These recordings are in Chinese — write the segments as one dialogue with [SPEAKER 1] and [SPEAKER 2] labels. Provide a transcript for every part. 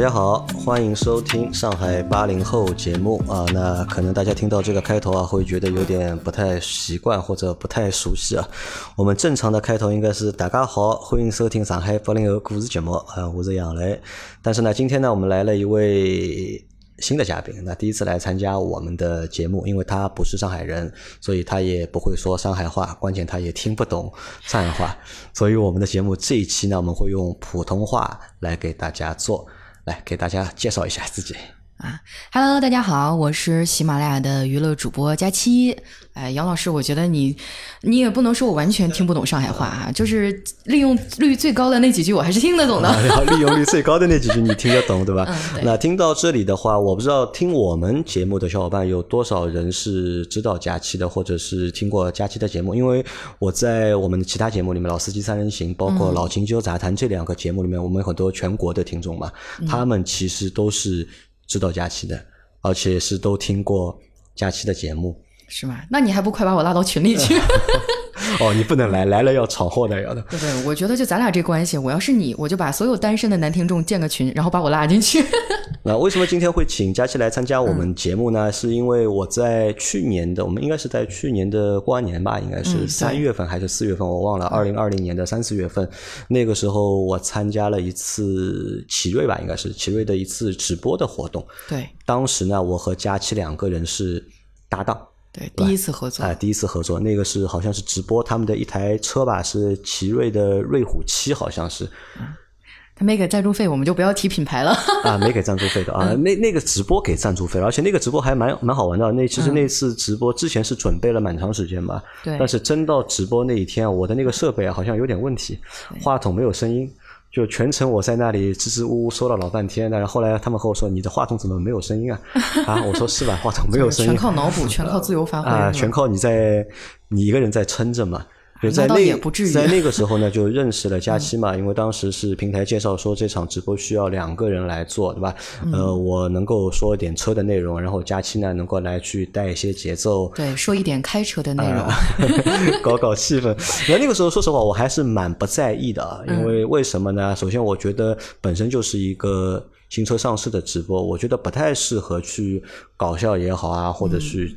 [SPEAKER 1] 大家好，欢迎收听上海八零后节目啊。那可能大家听到这个开头啊，会觉得有点不太习惯或者不太熟悉啊。我们正常的开头应该是大家好，欢迎收听上海八零后故事节目啊，我是杨雷。但是呢，今天呢，我们来了一位。新的嘉宾，那第一次来参加我们的节目，因为他不是上海人，所以他也不会说上海话，关键他也听不懂上海话，所以我们的节目这一期呢，我们会用普通话来给大家做，来给大家介绍一下自己。
[SPEAKER 2] 啊，Hello，大家好，我是喜马拉雅的娱乐主播佳期。哎，杨老师，我觉得你，你也不能说我完全听不懂上海话啊，就是利用率最高的那几句，我还是听得懂的。
[SPEAKER 1] 利用率最高的那几句你听得懂，对吧？那听到这里的话，我不知道听我们节目的小伙伴有多少人是知道佳期的，或者是听过佳期的节目，因为我在我们其他节目里面，《老司机三人行》包括《老秦九杂谈》这两个节目里面，我们有很多全国的听众嘛，他们其实都是。知道佳期的，而且是都听过佳期的节目，
[SPEAKER 2] 是吗？那你还不快把我拉到群里去？
[SPEAKER 1] 哦，你不能来，来了要闯祸的，要的。
[SPEAKER 2] 对对，我觉得就咱俩这关系，我要是你，我就把所有单身的男听众建个群，然后把我拉进去。
[SPEAKER 1] 那为什么今天会请佳期来参加我们节目呢？是因为我在去年的，我们应该是在去年的过完年吧，应该是三月份还是四月份，我忘了。二零二零年的三四月份，那个时候我参加了一次奇瑞吧，应该是奇瑞的一次直播的活动。
[SPEAKER 2] 对，
[SPEAKER 1] 当时呢，我和佳期两个人是搭档。
[SPEAKER 2] 对，第一次合作
[SPEAKER 1] 啊，第一次合作，那个是好像是直播他们的一台车吧，是奇瑞的瑞虎七，好像是。
[SPEAKER 2] 他没给赞助费，我们就不要提品牌了。
[SPEAKER 1] 啊，没给赞助费的啊，那那个直播给赞助费了，而且那个直播还蛮蛮好玩的。那其实那次直播之前是准备了蛮长时间吧，
[SPEAKER 2] 对。
[SPEAKER 1] 但是真到直播那一天，我的那个设备好像有点问题，话筒没有声音。就全程我在那里支支吾吾说了老半天，但是后来他们和我说：“你的话筒怎么没有声音啊？”啊，我说是吧？话筒没有声音，
[SPEAKER 2] 全靠脑补，全靠自由发挥
[SPEAKER 1] 啊，全靠你在你一个人在撑着嘛。就在那在那个 时候呢，就认识了佳期嘛，因为当时是平台介绍说这场直播需要两个人来做，对吧？呃，我能够说一点车的内容，然后佳期呢能够来去带一些节奏，
[SPEAKER 2] 对，说一点开车的内容，
[SPEAKER 1] 搞搞气氛。那那个时候说实话，我还是蛮不在意的，因为为什么呢？首先，我觉得本身就是一个新车上市的直播，我觉得不太适合去搞笑也好啊，或者去。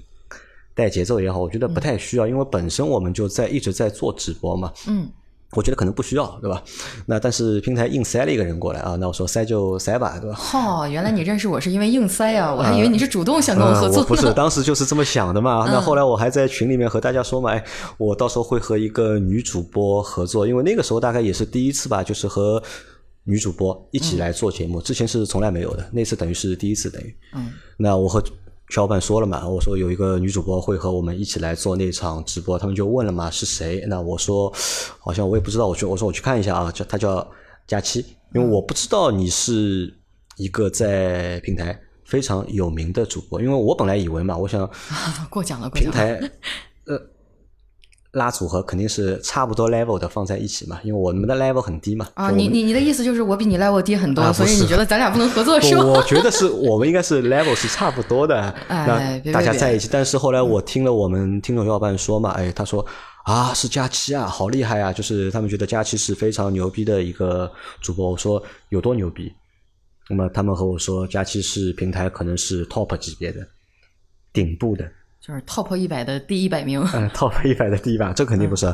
[SPEAKER 1] 带节奏也好，我觉得不太需要，因为本身我们就在一直在做直播嘛。
[SPEAKER 2] 嗯，
[SPEAKER 1] 我觉得可能不需要，对吧？那但是平台硬塞了一个人过来啊，那我说塞就塞吧，对吧？
[SPEAKER 2] 哦，原来你认识我是因为硬塞啊，我还以为你是主动想跟我合作。
[SPEAKER 1] 不是，当时就是这么想的嘛。那后来我还在群里面和大家说嘛，哎，我到时候会和一个女主播合作，因为那个时候大概也是第一次吧，就是和女主播一起来做节目，之前是从来没有的，那次等于是第一次，等于。
[SPEAKER 2] 嗯。
[SPEAKER 1] 那我和。小伙伴说了嘛，我说有一个女主播会和我们一起来做那场直播，他们就问了嘛是谁？那我说好像我也不知道，我去我说我去看一下啊，叫她叫佳期，因为我不知道你是一个在平台非常有名的主播，因为我本来以为嘛，我想
[SPEAKER 2] 过奖了，
[SPEAKER 1] 平台呃。拉组合肯定是差不多 level 的放在一起嘛，因为我们的 level 很低嘛。
[SPEAKER 2] 啊，你你你的意思就是我比你 level 低很多，所以你觉得咱俩不能合作是吗？
[SPEAKER 1] 我觉得是我们应该是 level 是差不多的，那大家在一起。但是后来我听了我们听众小伙伴说嘛，哎，他说啊是佳期啊，好厉害啊，就是他们觉得佳期是非常牛逼的一个主播。我说有多牛逼？那么他们和我说，佳期是平台可能是 top 级别的顶部的。
[SPEAKER 2] 就是 top 一百的第一百名。
[SPEAKER 1] 嗯，top 一百的第一百，这肯定不是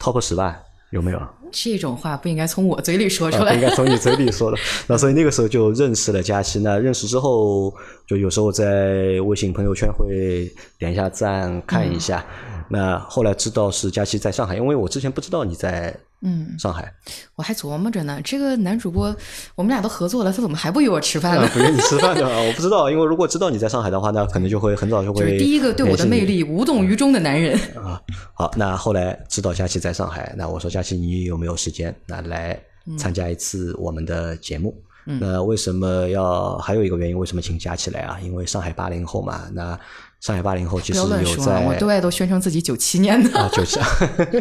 [SPEAKER 1] top 十吧？有没有？
[SPEAKER 2] 这种话不应该从我嘴里说出来，
[SPEAKER 1] 应该从你嘴里说的。那所以那个时候就认识了佳期。那认识之后，就有时候在微信朋友圈会点一下赞，看一下。那后来知道是佳期在上海，因为我之前不知道你在。嗯，上海，
[SPEAKER 2] 我还琢磨着呢。这个男主播，我们俩都合作了，他怎么还不约我吃饭呢？
[SPEAKER 1] 不约你吃饭的，我不知道。因为如果知道你在上海的话，那可能就会很早就会。
[SPEAKER 2] 第一个对我的魅力无动于衷的男人
[SPEAKER 1] 啊。好，那后来知道佳琪在上海，那我说佳琪，你有没有时间那来参加一次我们的节目？那为什么要还有一个原因？为什么请佳琪来啊？因为上海八零后嘛，那。上海八零后其实有在，
[SPEAKER 2] 我对外都宣称自己九七年的
[SPEAKER 1] 啊，九七。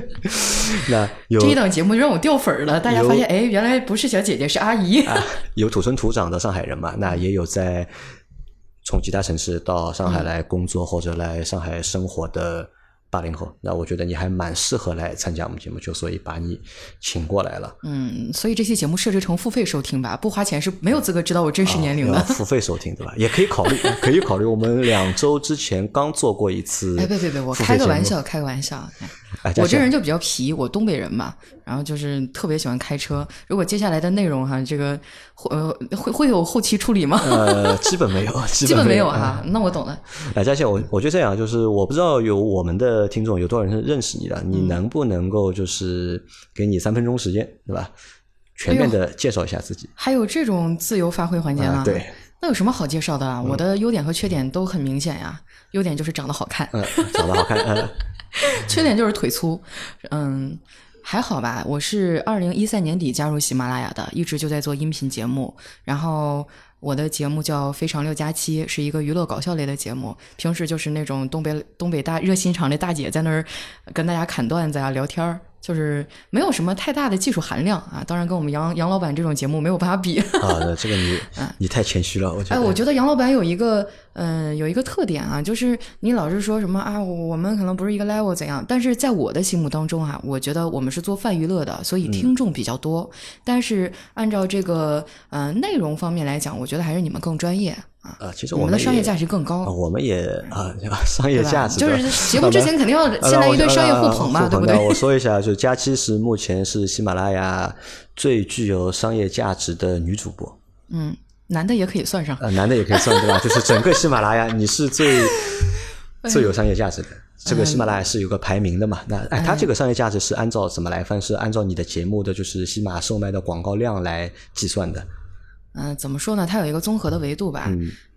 [SPEAKER 1] 那有
[SPEAKER 2] 这一档节目让我掉粉了，大家发现哎，原来不是小姐姐是阿姨。
[SPEAKER 1] 有土生土长的上海人嘛？那也有在从其他城市到上海来工作或者来上海生活的八零后，那我觉得你还蛮适合来参加我们节目，就所以把你请过来了。
[SPEAKER 2] 嗯，所以这期节目设置成付费收听吧，不花钱是没有资格知道我真实年龄的。
[SPEAKER 1] 付费收听对吧？也可以考虑，可以考虑。我们两周之前刚做过一次。
[SPEAKER 2] 哎，别别别，我开个玩笑，开个玩笑。我这人就比较皮，我东北人嘛，然后就是特别喜欢开车。如果接下来的内容哈，这个会呃会会有后期处理吗？
[SPEAKER 1] 呃，基本没有，
[SPEAKER 2] 基本没有哈。那我懂了。
[SPEAKER 1] 哎，佳倩，我我觉得这样，就是我不知道有我们的听众有多少人认识你的，你能不能够就是给你三分钟时间，对吧？全面的介绍一下自己。
[SPEAKER 2] 还有这种自由发挥环节吗？
[SPEAKER 1] 对。
[SPEAKER 2] 那有什么好介绍的啊？我的优点和缺点都很明显呀。优点就是长得好看，
[SPEAKER 1] 嗯，长得好看。嗯。
[SPEAKER 2] 缺点就是腿粗，嗯，还好吧。我是二零一三年底加入喜马拉雅的，一直就在做音频节目。然后我的节目叫《非常六加七》，是一个娱乐搞笑类的节目。平时就是那种东北东北大热心肠的大姐在那儿跟大家侃段子啊、聊天儿。就是没有什么太大的技术含量啊，当然跟我们杨杨老板这种节目没有办法比
[SPEAKER 1] 啊。那这个你，你太谦虚了，我觉得。
[SPEAKER 2] 哎，我觉得杨老板有一个，嗯，有一个特点啊，就是你老是说什么啊，我们可能不是一个 level 怎样，但是在我的心目当中啊，我觉得我们是做泛娱乐的，所以听众比较多。但是按照这个，嗯，内容方面来讲，我觉得还是你们更专业。
[SPEAKER 1] 啊，其实
[SPEAKER 2] 我
[SPEAKER 1] 们
[SPEAKER 2] 的商业价值更高。
[SPEAKER 1] 我们也啊，商业价值
[SPEAKER 2] 就是节目之前肯定要 先来一堆商业互捧嘛，对不对？
[SPEAKER 1] 我说一下，就佳期是目前是喜马拉雅最具有商业价值的女主播。
[SPEAKER 2] 嗯，男的也可以算上。
[SPEAKER 1] 呃，男的也可以算对吧？就是整个喜马拉雅，你是最最有商业价值的。这个喜马拉雅是有个排名的嘛？那哎，它这个商业价值是按照怎么来分？是按照你的节目的就是喜马售卖的广告量来计算的。
[SPEAKER 2] 嗯，怎么说呢？它有一个综合的维度吧。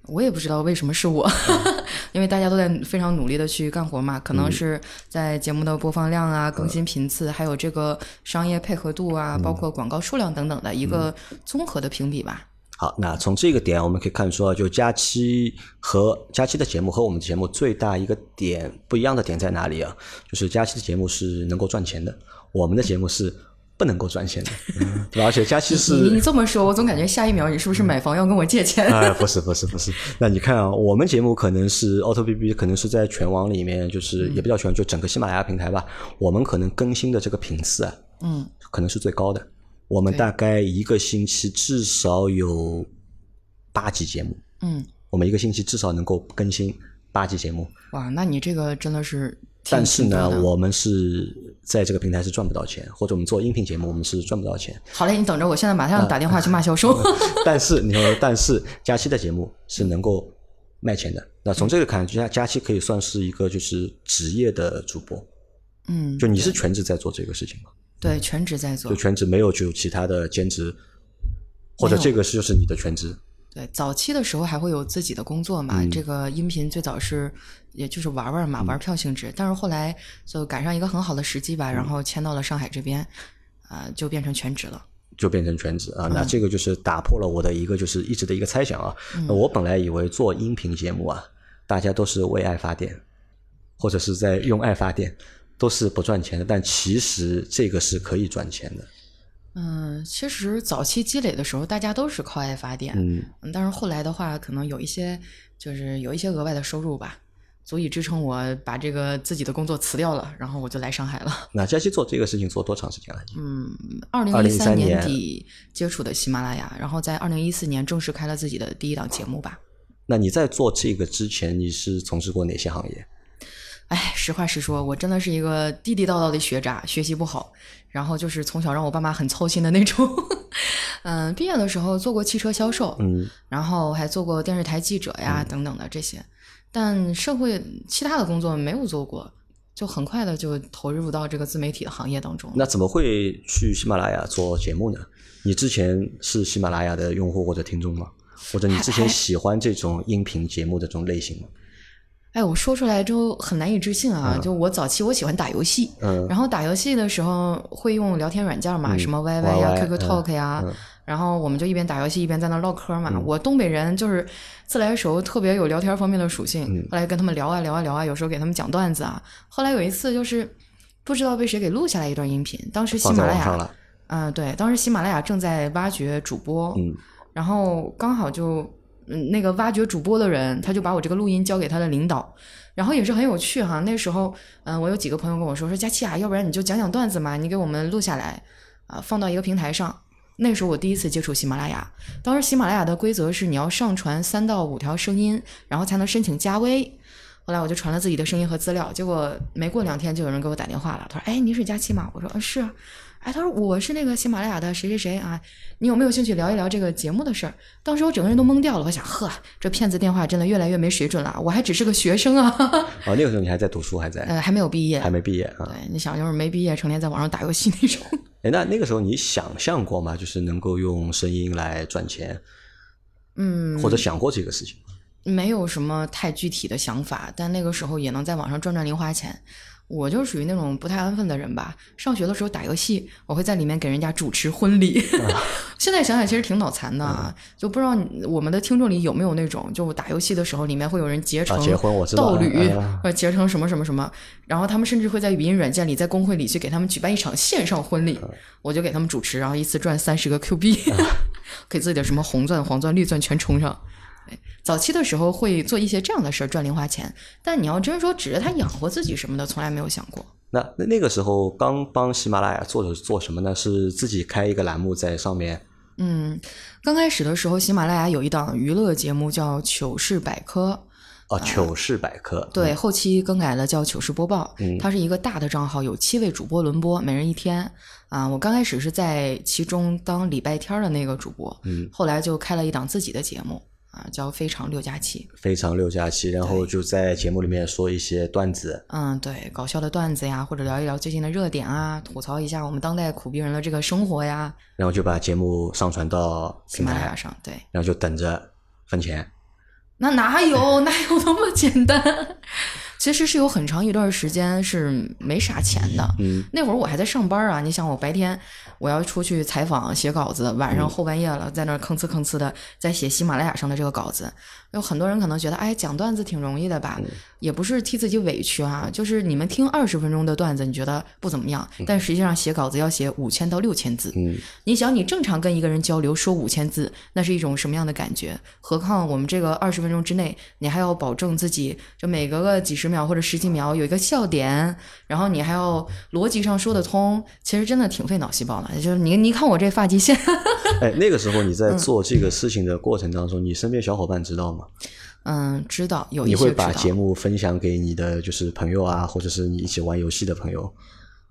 [SPEAKER 2] 我也不知道为什么是我，因为大家都在非常努力的去干活嘛。可能是在节目的播放量啊、更新频次，还有这个商业配合度啊，包括广告数量等等的一个综合的评比吧。
[SPEAKER 1] 好，那从这个点我们可以看出，就佳期和佳期的节目和我们节目最大一个点不一样的点在哪里啊？就是佳期的节目是能够赚钱的，我们的节目是。不能够赚钱的，对吧？而且佳期是
[SPEAKER 2] 你这么说，我总感觉下一秒你是不是买房要跟我借钱？
[SPEAKER 1] 哎，不是不是不是。那你看啊，我们节目可能是 Auto B B，可能是在全网里面，就是也比较全，就整个喜马拉雅平台吧。我们可能更新的这个频次啊，嗯，可能是最高的。我们大概一个星期至少有八集节目，
[SPEAKER 2] 嗯，
[SPEAKER 1] 我们一个星期至少能够更新八集节目。
[SPEAKER 2] 哇，那你这个真的是。
[SPEAKER 1] 但是呢，我们是在这个平台是赚不到钱，或者我们做音频节目，我们是赚不到钱。
[SPEAKER 2] 好嘞，你等着，我现在马上打电话去骂销售。
[SPEAKER 1] 但是你说，但是佳期的节目是能够卖钱的。那从这个看，佳佳期可以算是一个就是职业的主播。
[SPEAKER 2] 嗯，
[SPEAKER 1] 就你是全职在做这个事情吗？
[SPEAKER 2] 对，全职在做。
[SPEAKER 1] 就全职没有就其他的兼职，或者这个是就是你的全职。
[SPEAKER 2] 对，早期的时候还会有自己的工作嘛。这个音频最早是。也就是玩玩嘛，玩票性质。但是后来就赶上一个很好的时机吧，然后迁到了上海这边，啊，就变成全职了。
[SPEAKER 1] 就变成全职啊，那这个就是打破了我的一个就是一直的一个猜想啊。我本来以为做音频节目啊，大家都是为爱发电，或者是在用爱发电，都是不赚钱的。但其实这个是可以赚钱的。
[SPEAKER 2] 嗯，其实早期积累的时候，大家都是靠爱发电。嗯，但是后来的话，可能有一些就是有一些额外的收入吧。足以支撑我把这个自己的工作辞掉了，然后我就来上海了。
[SPEAKER 1] 那佳期做这个事情做多长时间了？
[SPEAKER 2] 嗯，二零一三年底接触的喜马拉雅，然后在二零一四年正式开了自己的第一档节目吧。
[SPEAKER 1] 那你在做这个之前，你是从事过哪些行业？
[SPEAKER 2] 哎，实话实说，我真的是一个地地道道的学渣，学习不好，然后就是从小让我爸妈很操心的那种。嗯，毕业的时候做过汽车销售，嗯，然后还做过电视台记者呀等等的这些。但社会其他的工作没有做过，就很快的就投入到这个自媒体的行业当中。
[SPEAKER 1] 那怎么会去喜马拉雅做节目呢？你之前是喜马拉雅的用户或者听众吗？或者你之前喜欢这种音频节目的这种类型吗？
[SPEAKER 2] 哎，我说出来之后很难以置信啊！就我早期我喜欢打游戏，然后打游戏的时候会用聊天软件嘛，什么 YY 呀、QQ Talk 呀。然后我们就一边打游戏一边在那唠嗑嘛。我东北人就是自来熟，特别有聊天方面的属性。后来跟他们聊啊聊啊聊啊，有时候给他们讲段子啊。后来有一次就是不知道被谁给录下来一段音频，当时喜马拉雅，嗯，对，当时喜马拉雅正在挖掘主播，然后刚好就嗯那个挖掘主播的人，他就把我这个录音交给他的领导，然后也是很有趣哈。那时候，嗯、我有几个朋友跟我说说佳琪啊，要不然你就讲讲段子嘛，你给我们录下来啊、放到一个平台上。那时候我第一次接触喜马拉雅，当时喜马拉雅的规则是你要上传三到五条声音，然后才能申请加微。后来我就传了自己的声音和资料，结果没过两天就有人给我打电话了，他说：“哎，你是佳琪吗？”我说：“，是。”哎，他说：“我是那个喜马拉雅的谁谁谁啊，你有没有兴趣聊一聊这个节目的事儿？”当时我整个人都懵掉了，我想，呵，这骗子电话真的越来越没水准了，我还只是个学生啊，
[SPEAKER 1] 哦，那个时候你还在读书，还在，
[SPEAKER 2] 呃，还没有毕业
[SPEAKER 1] 还。没毕业啊。
[SPEAKER 2] 对，你想就是没毕业，成天在网上打游戏那种。
[SPEAKER 1] 哎，那那个时候你想象过吗？就是能够用声音来赚钱，
[SPEAKER 2] 嗯，
[SPEAKER 1] 或者想过这个事情吗？
[SPEAKER 2] 没有什么太具体的想法，但那个时候也能在网上赚赚零花钱。我就属于那种不太安分的人吧。上学的时候打游戏，我会在里面给人家主持婚礼。现在想想其实挺脑残的啊，就不知道我们的听众里有没有那种，就打游戏的时候里面会有人结成
[SPEAKER 1] 道
[SPEAKER 2] 道侣，
[SPEAKER 1] 嗯
[SPEAKER 2] 或者结成什么什么什么，然后他们甚至会在语音软件里，在公会里去给他们举办一场线上婚礼，我就给他们主持，然后一次赚三十个 Q 币，给自己的什么红钻、黄钻、绿钻全充上。对早期的时候会做一些这样的事儿赚零花钱，但你要真说指着它养活自己什么的，从来没有想过。
[SPEAKER 1] 那那那个时候刚帮喜马拉雅做的是做什么呢？是自己开一个栏目在上面
[SPEAKER 2] 嗯，刚开始的时候，喜马拉雅有一档娱乐节目叫《糗事百科》，
[SPEAKER 1] 哦，糗事百科。
[SPEAKER 2] 对，后期更改了叫糗事播报。它是一个大的账号，有七位主播轮播，每人一天。啊，我刚开始是在其中当礼拜天的那个主播，
[SPEAKER 1] 嗯，
[SPEAKER 2] 后来就开了一档自己的节目，啊，叫《非常六加七》。
[SPEAKER 1] 非常六加七，然后就在节目里面说一些段子。
[SPEAKER 2] 嗯，对，搞笑的段子呀，或者聊一聊最近的热点啊，吐槽一下我们当代苦逼人的这个生活呀。
[SPEAKER 1] 然后就把节目上传到
[SPEAKER 2] 喜马拉雅上，对，
[SPEAKER 1] 然后就等着分钱。
[SPEAKER 2] 那哪有 哪有那么简单？其实是有很长一段时间是没啥钱的。
[SPEAKER 1] 嗯，
[SPEAKER 2] 那会儿我还在上班啊，你想我白天我要出去采访写稿子，晚上后半夜了在那儿吭哧吭哧的在写喜马拉雅上的这个稿子。有很多人可能觉得，哎，讲段子挺容易的吧？也不是替自己委屈啊，就是你们听二十分钟的段子，你觉得不怎么样，但实际上写稿子要写五千到六千字。
[SPEAKER 1] 嗯，
[SPEAKER 2] 你想，你正常跟一个人交流说五千字，那是一种什么样的感觉？何况我们这个二十分钟之内，你还要保证自己就每隔个几十秒或者十几秒有一个笑点，然后你还要逻辑上说得通，其实真的挺费脑细胞的。就是你你看我这发际线，
[SPEAKER 1] 哎，那个时候你
[SPEAKER 2] 嗯
[SPEAKER 1] 在做这个事情的过程当中，你身边小伙伴知道吗？
[SPEAKER 2] 嗯，知道有一
[SPEAKER 1] 你。会把节目分享给你的就是朋友啊，或者是你一起玩游戏的朋友。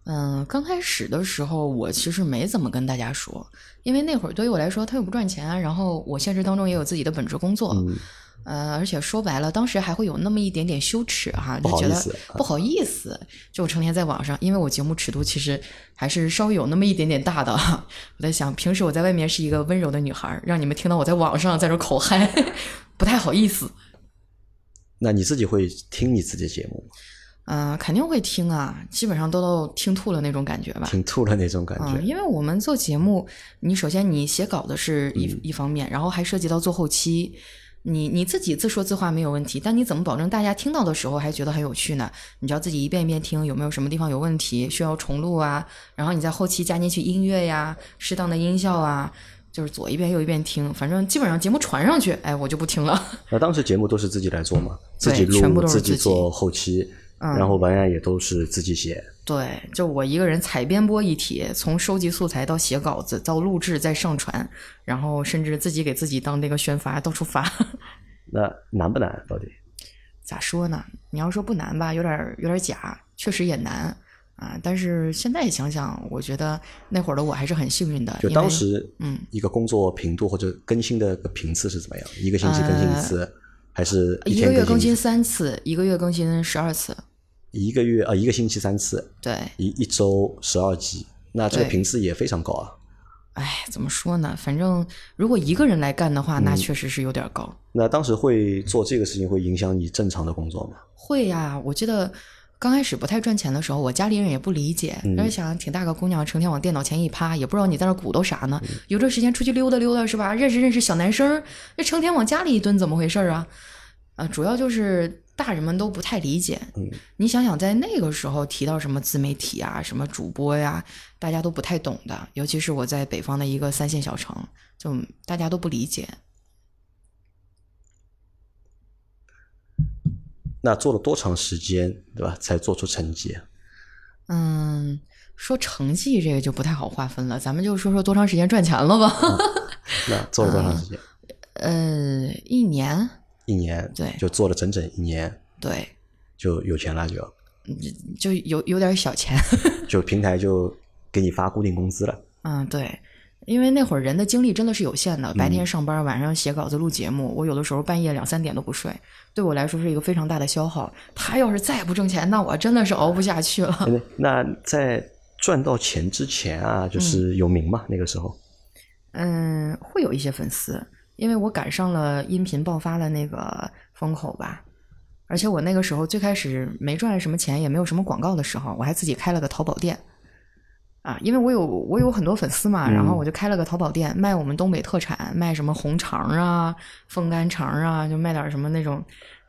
[SPEAKER 2] 嗯，刚开始的时候，我其实没怎么跟大家说，因为那会儿对于我来说，他又不赚钱，然后我现实当中也有自己的本职工作，
[SPEAKER 1] 嗯
[SPEAKER 2] 呃，而且说白了，当时还会有那么一点点羞耻哈，就觉得
[SPEAKER 1] 不好意思
[SPEAKER 2] 就我成天在网上，因为我节目尺度其实还是稍微有那么一点点大的，我在想，平时我在外面是一个温柔的女孩，让你们听到我在网上在这口嗨，不太好意思。
[SPEAKER 1] 那你自己会听你自己的节目吗？
[SPEAKER 2] 嗯、肯定会听啊，基本上都都听吐了那种感觉吧。
[SPEAKER 1] 听吐了那种感觉。
[SPEAKER 2] 嗯，因为我们做节目，你首先你写稿的是一、
[SPEAKER 1] 嗯
[SPEAKER 2] 一方面，然后还涉及到做后期。你你自己自说自话没有问题，但你怎么保证大家听到的时候还觉得很有趣呢？你就要自己一遍一遍听，有没有什么地方有问题需要重录啊？然后你在后期加进去音乐呀、适当的音效啊，就是左一遍右一遍听，反正基本上节目传上去，哎，我就不听了。
[SPEAKER 1] 那当时节目都是自己来做嘛，自己录，
[SPEAKER 2] 全部都是自己
[SPEAKER 1] 做后期，然后文案也都是自己写。
[SPEAKER 2] 对，就我一个人采编播一体，从收集素材到写稿子，到录制再上传，然后甚至自己给自己当那个宣发，到处发。
[SPEAKER 1] 那难不难？到底？
[SPEAKER 2] 咋说呢？你要说不难吧，有点有点假，确实也难啊。但是现在想想，我觉得那会儿的我还是很幸运的。
[SPEAKER 1] 就当时，
[SPEAKER 2] 嗯，
[SPEAKER 1] 一个工作频度或者更新的个频次是怎么样？一个星期更新一次，还是
[SPEAKER 2] 呃一个月更新？三次，一个月更新十二次。
[SPEAKER 1] 一个月啊，一个星期三次，
[SPEAKER 2] 对，
[SPEAKER 1] 一一周十二集，那这个频次也非常高啊。
[SPEAKER 2] 哎，怎么说呢？反正如果一个人来干的话，那确实是有点儿高。
[SPEAKER 1] 那当时会做这个事情，会影响你正常的工作吗？
[SPEAKER 2] 会呀，我记得刚开始不太赚钱的时候，我家里人也不理解，
[SPEAKER 1] 嗯
[SPEAKER 2] 就是想挺大个姑娘，成天往电脑前一趴，也不知道你在那鼓捣啥呢。有这时间出去溜达溜达是吧？认识认识小男生儿，这成天往家里一蹲，怎么回事儿啊？啊，主要就是大人们都不太理解，
[SPEAKER 1] 嗯，
[SPEAKER 2] 你想想在那个时候提到什么自媒体啊，什么主播呀，大家都不太懂的，尤其是我在北方的一个三线小城，就大家都不理解。
[SPEAKER 1] 那做了多长时间，对吧才做出成绩？
[SPEAKER 2] 嗯，说成绩这个就不太好划分了，咱们就说说多长时间赚钱了吧。
[SPEAKER 1] 那做了多长时间？
[SPEAKER 2] 嗯，一年。
[SPEAKER 1] 一年，
[SPEAKER 2] 对，
[SPEAKER 1] 就做了整整一年，
[SPEAKER 2] 对，
[SPEAKER 1] 就有钱了，就
[SPEAKER 2] 就有有点小钱，
[SPEAKER 1] 就平台就给你发固定工资了。
[SPEAKER 2] 嗯，对，因为那会儿人的精力真的是有限的，白天上班，晚上写稿子、录节目，我有的时候半夜两三点都不睡，对我来说是一个非常大的消耗。他要是再不挣钱，那我真的是熬不下去了。
[SPEAKER 1] 那在赚到钱之前啊，就是有名嘛？那个时候，
[SPEAKER 2] 嗯，会有一些粉丝。因为我赶上了音频爆发的那个风口吧，而且我那个时候最开始没赚什么钱，也没有什么广告的时候，我还自己开了个淘宝店，啊，因为我有我有很多粉丝嘛，然后我就开了个淘宝店，卖我们东北特产，卖什么红肠啊、风干肠啊，就卖点什么那种，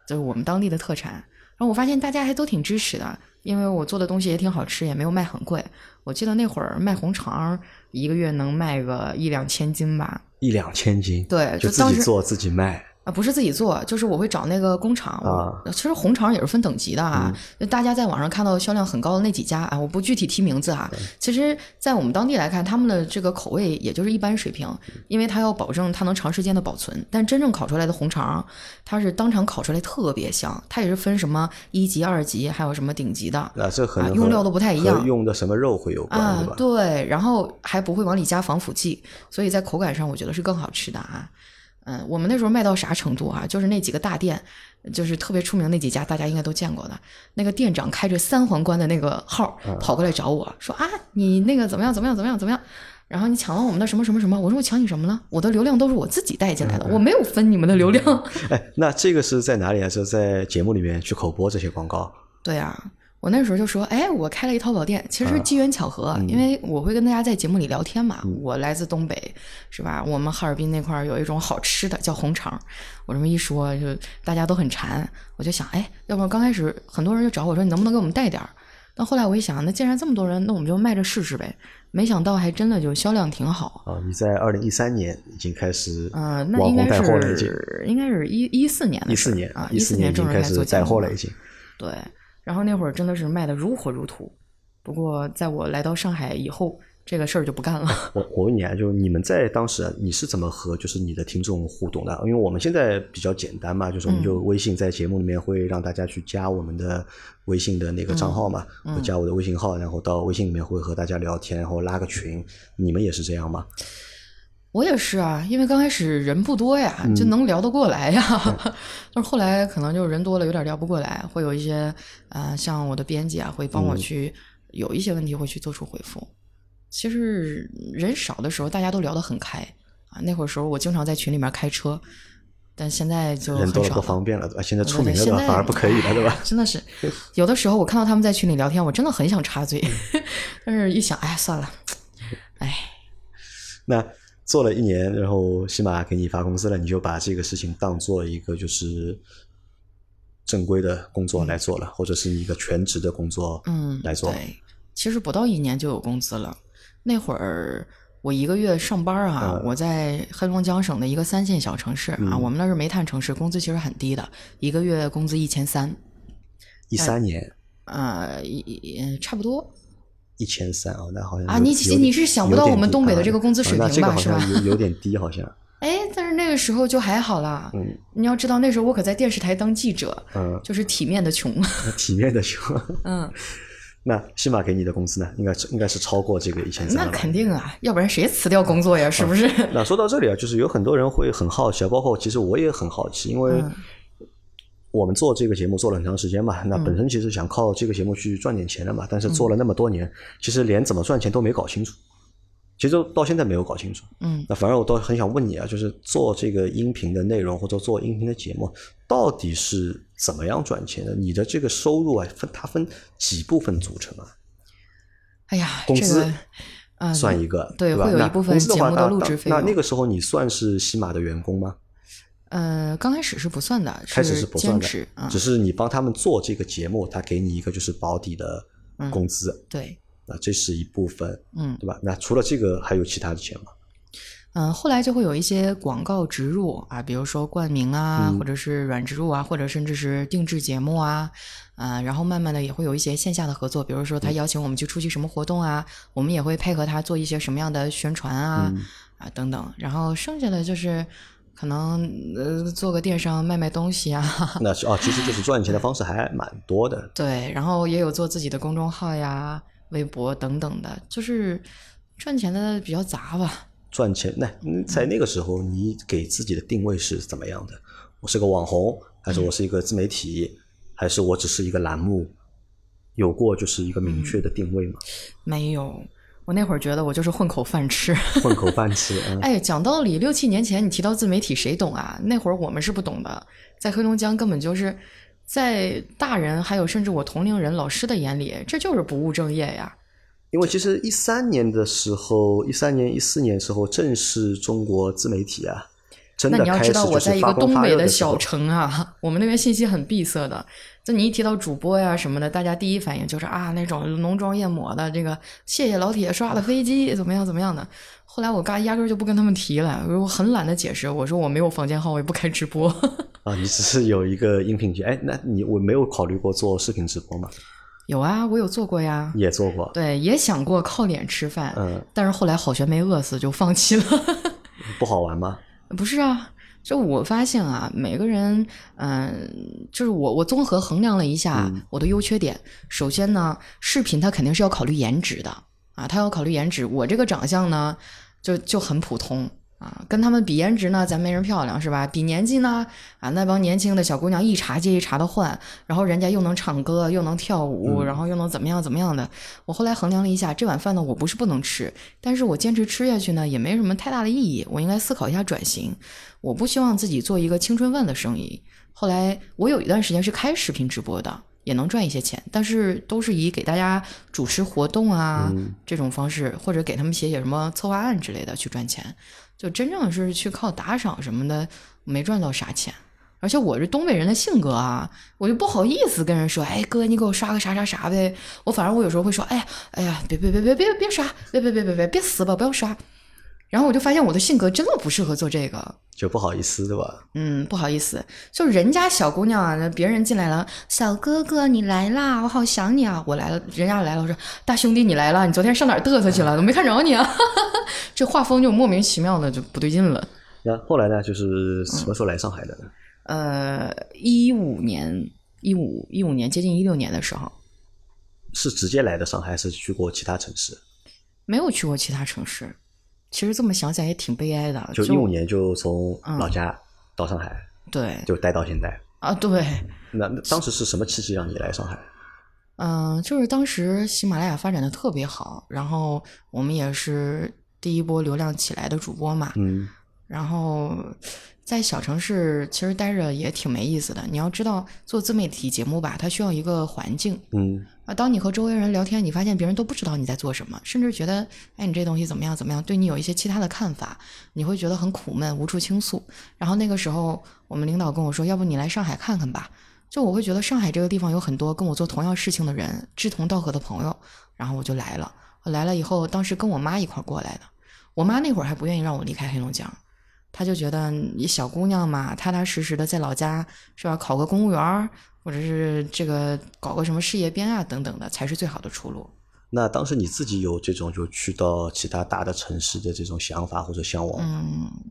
[SPEAKER 2] 就是我们当地的特产。然后我发现大家还都挺支持的，因为我做的东西也挺好吃，也没有卖很贵。我记得那会儿卖红肠，一个月能卖个一两千斤吧。
[SPEAKER 1] 一两千斤，
[SPEAKER 2] 对，
[SPEAKER 1] 就自己做自己卖。
[SPEAKER 2] 啊，不是自己做，就是我会找那个工厂。啊，其实红肠也是分等级的啊。就大家在网上看到销量很高的那几家啊，我不具体提名字哈。其实，在我们当地来看，他们的这个口味也就是一般水平，因为它要保证它能长时间的保存。但真正烤出来的红肠，它是当场烤出来特别香。它也是分什么一级、二级，还有什么顶级的。
[SPEAKER 1] 啊，这可能
[SPEAKER 2] 用料都不太一样，
[SPEAKER 1] 用的什么肉会有关，
[SPEAKER 2] 啊，对，然后还不会往里加防腐剂，所以在口感上我觉得是更好吃的啊。嗯，我们那时候卖到啥程度啊？就是那几个大店，就是特别出名那几家，大家应该都见过的。那个店长开着三皇冠的那个号跑过来找我说啊，你那个怎么样？怎么样？怎么样？怎么样？然后你抢了我们的什么什么什么？我说我抢你什么了？我的流量都是我自己带进来的，我没有分你们的流量。
[SPEAKER 1] 哎，那这个是在哪里啊？是在节目里面去口播这些广告？
[SPEAKER 2] 对呀。我那时候就说，哎，我开了一淘宝店，其实是机缘巧合，因为我会跟大家在节目里聊天嘛。我来自东北，是吧？我们哈尔滨那块儿有一种好吃的叫红肠，我这么一说，就大家都很馋。我就想，哎，要不然刚开始很多人就找我说，你能不能给我们带点儿？但后来我一想，那既然这么多人，那我们就卖着试试呗。没想到还真的就销量挺好。
[SPEAKER 1] 啊，你在二零一三年已经开始
[SPEAKER 2] 嗯，那应该是应该是一一四年的
[SPEAKER 1] 一四年
[SPEAKER 2] 啊，一
[SPEAKER 1] 四年
[SPEAKER 2] 正式
[SPEAKER 1] 开始带货了已经。
[SPEAKER 2] 对。然后那会儿真的是卖的如火如荼，不过在我来到上海以后，这个事儿就不干了。
[SPEAKER 1] 我我问你啊，就是你们在当时你是怎么和就是你的听众互动的？因为我们现在比较简单嘛，就是我们就微信在节目里面会让大家去加我们的微信的那个账号嘛，会加我的微信号，然后到微信里面会和大家聊天，然后拉个群。你们也是这样吗？
[SPEAKER 2] 我也是啊，因为刚开始人不多呀，就能聊得过来呀。但是后来可能就人多了，有点聊不过来，会有一些呃，像我的编辑啊，会帮我去有一些问题会去做出回复。其实人少的时候，大家都聊得很开啊。那会儿时候我经常在群里面开车，但现在就
[SPEAKER 1] 人多了不方便了，对吧？现在出名了反而不可以了，对吧？
[SPEAKER 2] 真的是，有的时候我看到他们在群里聊天，我真的很想插嘴，但是一想，哎，算了，哎，
[SPEAKER 1] 那。做了一年，然后起码给你发工资了，你就把这个事情当做一个就是正规的工作来做了，或者是一个全职的工作
[SPEAKER 2] 嗯
[SPEAKER 1] 来做。
[SPEAKER 2] 对，其实不到一年就有工资了。那会儿我一个月上班啊，我在黑龙江省的一个三线小城市啊，我们那是煤炭城市，工资其实很低的，一个月工资一千三。
[SPEAKER 1] 一三年？
[SPEAKER 2] 呃，一差不多。
[SPEAKER 1] 一千三啊，那好像
[SPEAKER 2] 啊，你你是想不到我们东北的这个工资水平吧？
[SPEAKER 1] 是吧？有有点低，好像。
[SPEAKER 2] 哎，但是那个时候就还好啦。嗯，你要知道那时候我可在电视台当记者，嗯，就是体面的穷。
[SPEAKER 1] 体面的穷。嗯，那起码给你的工资呢？应该是应该是超过这个一千三。
[SPEAKER 2] 那肯定啊，要不然谁辞掉工作呀？是不是？
[SPEAKER 1] 那说到这里啊，就是有很多人会很好奇，包括其实我也很好奇，因为。我们做这个节目做了很长时间嘛，那本身其实想靠这个节目去赚点钱的嘛，但是做了那么多年，其实连怎么赚钱都没搞清楚，其实到现在没有搞清楚。
[SPEAKER 2] 嗯，
[SPEAKER 1] 那反而我倒很想问你啊，就是做这个音频的内容或者做音频的节目，到底是怎么样赚钱的？你的这个收入啊，分它分几部分组成啊？
[SPEAKER 2] 哎呀，
[SPEAKER 1] 工资算
[SPEAKER 2] 一
[SPEAKER 1] 个，
[SPEAKER 2] 对，会有一部分节目的录制费
[SPEAKER 1] 那那个时候你算是喜马的员工吗？
[SPEAKER 2] 呃，刚开始是不算的，
[SPEAKER 1] 开始是不算的，只是你帮他们做这个节目，他给你一个就是保底的工资，
[SPEAKER 2] 对，
[SPEAKER 1] 那这是一部分，
[SPEAKER 2] 嗯，
[SPEAKER 1] 对吧？那除了这个还有其他的钱吗？
[SPEAKER 2] 嗯，后来就会有一些广告植入啊，比如说冠名啊，
[SPEAKER 1] 嗯
[SPEAKER 2] 或者是软植入啊，或者甚至是定制节目啊，啊，然后慢慢的也会有一些线下的合作，比如说
[SPEAKER 1] 嗯。
[SPEAKER 2] 他邀请我们去出席什么活动啊，我们也会配合他做一些什么样的宣传啊，
[SPEAKER 1] 嗯。
[SPEAKER 2] 啊等等，然后剩下的就是可能呃做个电商卖卖东西啊，
[SPEAKER 1] 那是哦，其实就是赚钱的方式还蛮多的。
[SPEAKER 2] 对，然后也有做自己的公众号呀、微博等等的，就是赚钱的比较杂吧。
[SPEAKER 1] 赚钱，那嗯在那个时候，你给自己的定位是怎么样的？我是个网红，还是我是一个自媒体，还是我只是一个栏目？有过就是一个明确的定位吗？
[SPEAKER 2] 没有，我那会儿觉得我就是混口饭吃。
[SPEAKER 1] 混口饭吃，嗯，
[SPEAKER 2] 哎，讲道理，六七年前你提到自媒体，谁懂啊？那会儿我们是不懂的，在黑龙江根本就是在大人还有甚至我同龄人老师的眼里，这就是不务正业呀。
[SPEAKER 1] 因为其实一三年的时候，一三年、一四年的时候，正是中国自媒体啊，真
[SPEAKER 2] 那你要知道，我在一个东北的小城啊，我们那边信息很闭塞的。就你一提到主播呀什么的，大家第一反应就是啊，那种浓妆艳抹的，这个谢谢老铁刷的飞机怎么样怎么样的。后来我嘎压根儿就不跟他们提了，我很懒得解释，我说我没有房间号，我也不开直播。
[SPEAKER 1] 啊，你只是有一个音频节，哎，那你我没有考虑过做视频直播吗？
[SPEAKER 2] 有啊，我有做过呀，
[SPEAKER 1] 也做过，
[SPEAKER 2] 对，也想过靠脸吃饭，
[SPEAKER 1] 嗯，
[SPEAKER 2] 但是后来好悬没饿死，就放弃了。
[SPEAKER 1] 不好玩吗？
[SPEAKER 2] 不是啊，就我发现啊，每个人，嗯、就是我我综合衡量了一下
[SPEAKER 1] 嗯
[SPEAKER 2] 我的优缺点。首先呢，视频它肯定是要考虑颜值的啊，它要考虑颜值。我这个长相呢，就就很普通啊，跟他们比颜值呢，咱没人漂亮是吧？比年纪呢，啊，那帮年轻的小姑娘一茬接一茬的换，然后人家又能唱歌，又能跳舞，然后又能怎么样怎么样的。我后来衡量了一下，这碗饭呢，我不是不能吃，但是我坚持吃下去呢，也没什么太大的意义。我应该思考一下转型。我不希望自己做一个青春饭的生意。后来我有一段时间是开视频直播的，也能赚一些钱，但是都是以给大家主持活动啊、这种方式，或者给他们写写什么策划案之类的去赚钱。就真正是去靠打赏什么的，没赚到啥钱。而且我这东北人的性格啊，我就不好意思跟人说，哎哥，你给我刷个啥啥啥呗。我反正我有时候会说，哎呀，哎呀，别别别别别别刷，别别别别别别死吧，不要刷。然后我就发现我的性格真的不适合做这个，
[SPEAKER 1] 就不好意思，对吧？
[SPEAKER 2] 嗯，不好意思，就人家小姑娘啊，那别人进来了，小哥哥你来啦，我好想你啊，我来了，人家来了，我说大兄弟你来了，你昨天上哪儿嘚瑟去了？怎么没看着你啊？这画风就莫名其妙的就不对劲了。
[SPEAKER 1] 那后来呢？就是什么时候来上海的呢？
[SPEAKER 2] 呃，一五年，一五一五年接近一六年的时候，
[SPEAKER 1] 是直接来的上海，还是去过其他城市？
[SPEAKER 2] 没有去过其他城市。其实这么想想也挺悲哀的，就
[SPEAKER 1] 就一五年就从老家到上海，
[SPEAKER 2] 对
[SPEAKER 1] 就待到现在。
[SPEAKER 2] 啊，对，
[SPEAKER 1] 那那当时是什么契机让你来上海？
[SPEAKER 2] 嗯，就是当时喜马拉雅发展的特别好，然后我们也是第一波流量起来的主播嘛，
[SPEAKER 1] 嗯
[SPEAKER 2] 然后在小城市其实待着也挺没意思的。你要知道，做自媒体节目吧，它需要一个环境
[SPEAKER 1] 嗯
[SPEAKER 2] 啊。当你和周围人聊天，你发现别人都不知道你在做什么，甚至觉得，哎，你这东西怎么样怎么样，对你有一些其他的看法，你会觉得很苦闷，无处倾诉。然后那个时候，我们领导跟我说，要不你来上海看看吧。就我会觉得上海这个地方有很多跟我做同样事情的人，志同道合的朋友，然后我就来了。我来了以后，当时跟我妈一块儿过来的，我妈那会儿还不愿意让我离开黑龙江，她就觉得你小姑娘嘛，踏踏实实的在老家是吧，考个公务员儿，或者是这个搞个什么事业编啊等等的，才是最好的出路。
[SPEAKER 1] 那当时你自己有这种就去到其他大的城市的这种想法或者向往吗？
[SPEAKER 2] 嗯，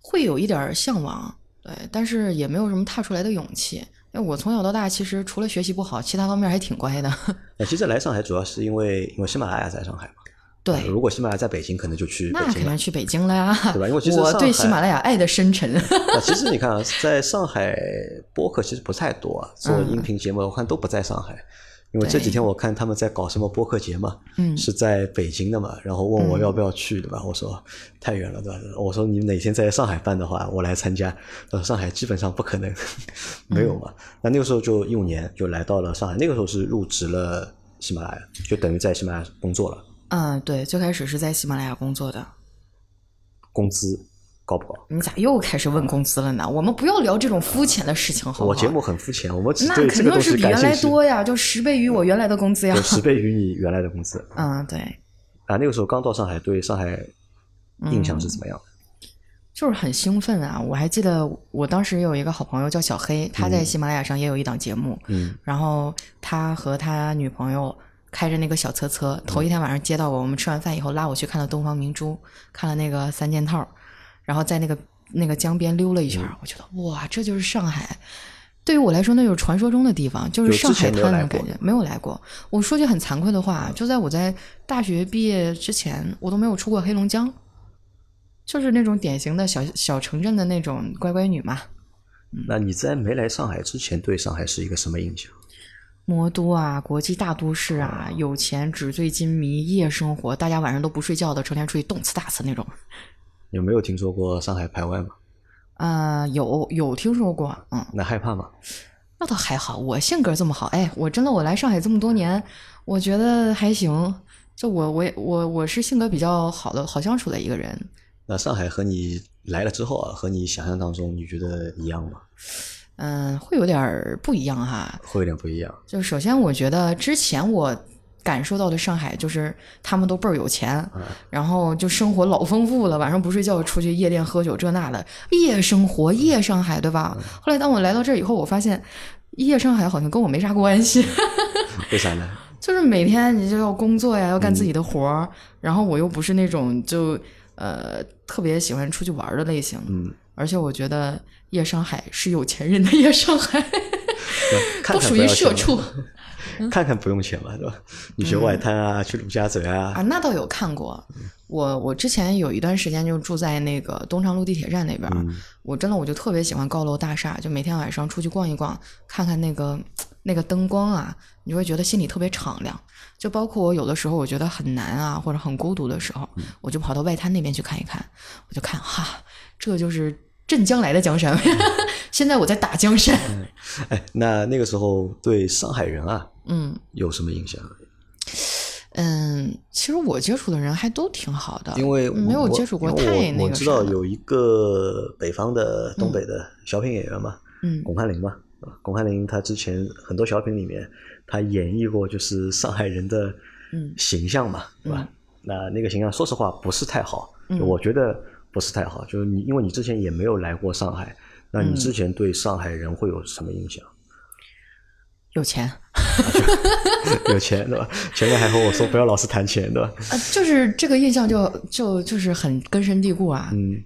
[SPEAKER 2] 会有一点儿向往，对，但是也没有什么踏出来的勇气。因为我从小到大其实除了学习不好，其他方面还挺乖的。
[SPEAKER 1] 那其实来上海主要是因为因为喜马拉雅在上海嘛。
[SPEAKER 2] 对，
[SPEAKER 1] 如果喜马拉雅在北京，可能就去北
[SPEAKER 2] 那肯
[SPEAKER 1] 京了
[SPEAKER 2] 定。去北京了呀，
[SPEAKER 1] 对吧因为其实
[SPEAKER 2] 我对喜马拉雅爱的深沉。
[SPEAKER 1] 啊，其实你看啊，在上海播客其实不太多啊，做
[SPEAKER 2] 嗯
[SPEAKER 1] 音频节目我看都不在上海。因为这几天我看他们在搞什么播客节嘛，
[SPEAKER 2] 嗯
[SPEAKER 1] 是在北京的嘛，然后问我要不要去，对吧？我说太远了，对吧？我说你哪天在上海办的话，我来参加。呃，上海基本上不可能，没有嘛。那那个时候就一五年就来到了上海，那个时候是入职了喜马拉雅，就等于在喜马拉雅工作了。
[SPEAKER 2] 嗯，对，最开始是在喜马拉雅工作的。
[SPEAKER 1] 工资高不高？
[SPEAKER 2] 你咋又开始问工资了呢？我们不要聊这种肤浅的事情，好不好？
[SPEAKER 1] 我节目很肤浅，我们只
[SPEAKER 2] 那肯定是比原来多呀，就十倍于我原来的工资呀。
[SPEAKER 1] 十倍于你原来的工资。
[SPEAKER 2] 嗯，对，
[SPEAKER 1] 啊，那个时候刚到上海，对上海印象是怎么样的？
[SPEAKER 2] 就是很兴奋啊！我还记得我当时有一个好朋友叫小黑，他在喜马拉雅上也有一档节目，
[SPEAKER 1] 嗯
[SPEAKER 2] 然后他和他女朋友开着那个小车车，头一天晚上接到我，我们吃完饭以后拉我去看了东方明珠，看了那个三件套，然后在那个那个江边溜了一圈，我觉得哇，这就是上海。对于我来说，那就是传说中的地方，就是上海滩的感觉。没有来过。我说句很惭愧的话，就在我在大学毕业之前，我都没有出过黑龙江，就是那种典型的小小城镇的那种乖乖女嘛。
[SPEAKER 1] 那你在没来上海之前，对上海是一个什么印象？
[SPEAKER 2] 魔都啊，国际大都市啊，有钱、纸醉金迷、夜生活，大家晚上都不睡觉的，成天出去动次打次那种。
[SPEAKER 1] 有没有听说过上海排外吗？
[SPEAKER 2] 啊、有有听说过，嗯，
[SPEAKER 1] 那害怕吗？
[SPEAKER 2] 那倒还好，我性格这么好，哎，我真的我来上海这么多年，我觉得还行。就我我也我我是性格比较好的好相处的一个人，
[SPEAKER 1] 那上海和你来了之后啊，和你想象当中，你觉得一样吗？
[SPEAKER 2] 嗯，会有点儿不一样哈。
[SPEAKER 1] 会有点不一样。
[SPEAKER 2] 就首先，我觉得之前我感受到的上海就是他们都倍儿有钱，然后就生活老丰富了，晚上不睡觉出去夜店喝酒这那的，夜生活夜上海，对吧？后来当我来到这儿以后，我发现夜上海好像跟我没啥关系，
[SPEAKER 1] 为啥呢？
[SPEAKER 2] 就是每天你就要工作呀，要干自己的活儿，然后我又不是那种就呃特别喜欢出去玩儿的类型，
[SPEAKER 1] 嗯，
[SPEAKER 2] 而且我觉得夜上海是有钱人的夜上海，
[SPEAKER 1] 那 看
[SPEAKER 2] 都属于社畜。
[SPEAKER 1] 看看不用钱嘛，对吧？你去外滩啊，去陆家嘴啊，
[SPEAKER 2] 啊，那倒有看过。我我之前有一段时间就住在那个东昌路地铁站那边，
[SPEAKER 1] 嗯
[SPEAKER 2] 我真的我就特别喜欢高楼大厦，就每天晚上出去逛一逛，看看那个那个灯光啊，你会觉得心里特别敞亮。就包括我有的时候我觉得很难啊，或者很孤独的时候，我就跑到外滩那边去看一看，我就看哈，这就是镇江来的江山。现在我在打江山，
[SPEAKER 1] 哎，那那个时候对上海人啊
[SPEAKER 2] 嗯。
[SPEAKER 1] 有什么影响？
[SPEAKER 2] 嗯，其实我接触的人还都挺好的，
[SPEAKER 1] 因为
[SPEAKER 2] 没有接触过太那
[SPEAKER 1] 我我知道有一个北方的东北的小品演员嘛，
[SPEAKER 2] 嗯。
[SPEAKER 1] 巩汉林嘛，巩汉林他之前很多小品里面，他演绎过就是上海人的
[SPEAKER 2] 嗯。
[SPEAKER 1] 形象嘛，对吧？那那个形象说实话不是太好，
[SPEAKER 2] 嗯。
[SPEAKER 1] 我觉得不是太好。就是你因为你之前也没有来过上海，那
[SPEAKER 2] 嗯
[SPEAKER 1] 你之前对上海人会有什么印象？
[SPEAKER 2] 有钱。
[SPEAKER 1] 有钱对吧？前面还和我说不要老是谈钱对吧？
[SPEAKER 2] 啊，就是这个印象就就就是很根深蒂固啊。
[SPEAKER 1] 嗯，